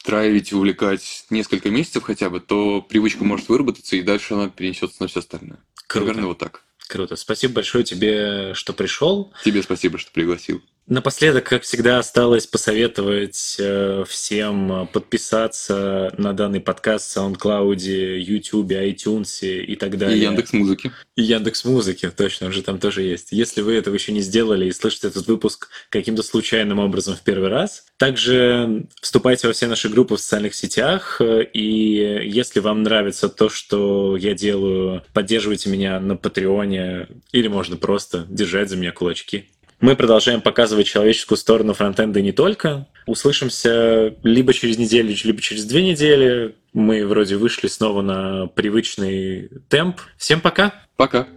драйвить, увлекать несколько месяцев хотя бы, то привычка может выработаться, и дальше она перенесется на все остальное. Круто. Наверное, вот так. Круто. Спасибо большое тебе, что пришел. Тебе спасибо, что пригласил. Напоследок, как всегда, осталось посоветовать э, всем подписаться на данный подкаст в SoundCloud, YouTube, iTunes и так далее. И Яндекс Музыки. И Яндекс Музыки, точно, уже там тоже есть. Если вы этого еще не сделали и слышите этот выпуск каким-то случайным образом в первый раз, также вступайте во все наши группы в социальных сетях. И если вам нравится то, что я делаю, поддерживайте меня на Патреоне или можно просто держать за меня кулачки. Мы продолжаем показывать человеческую сторону фронтенда не только. Услышимся либо через неделю, либо через две недели. Мы вроде вышли снова на привычный темп. Всем пока! Пока!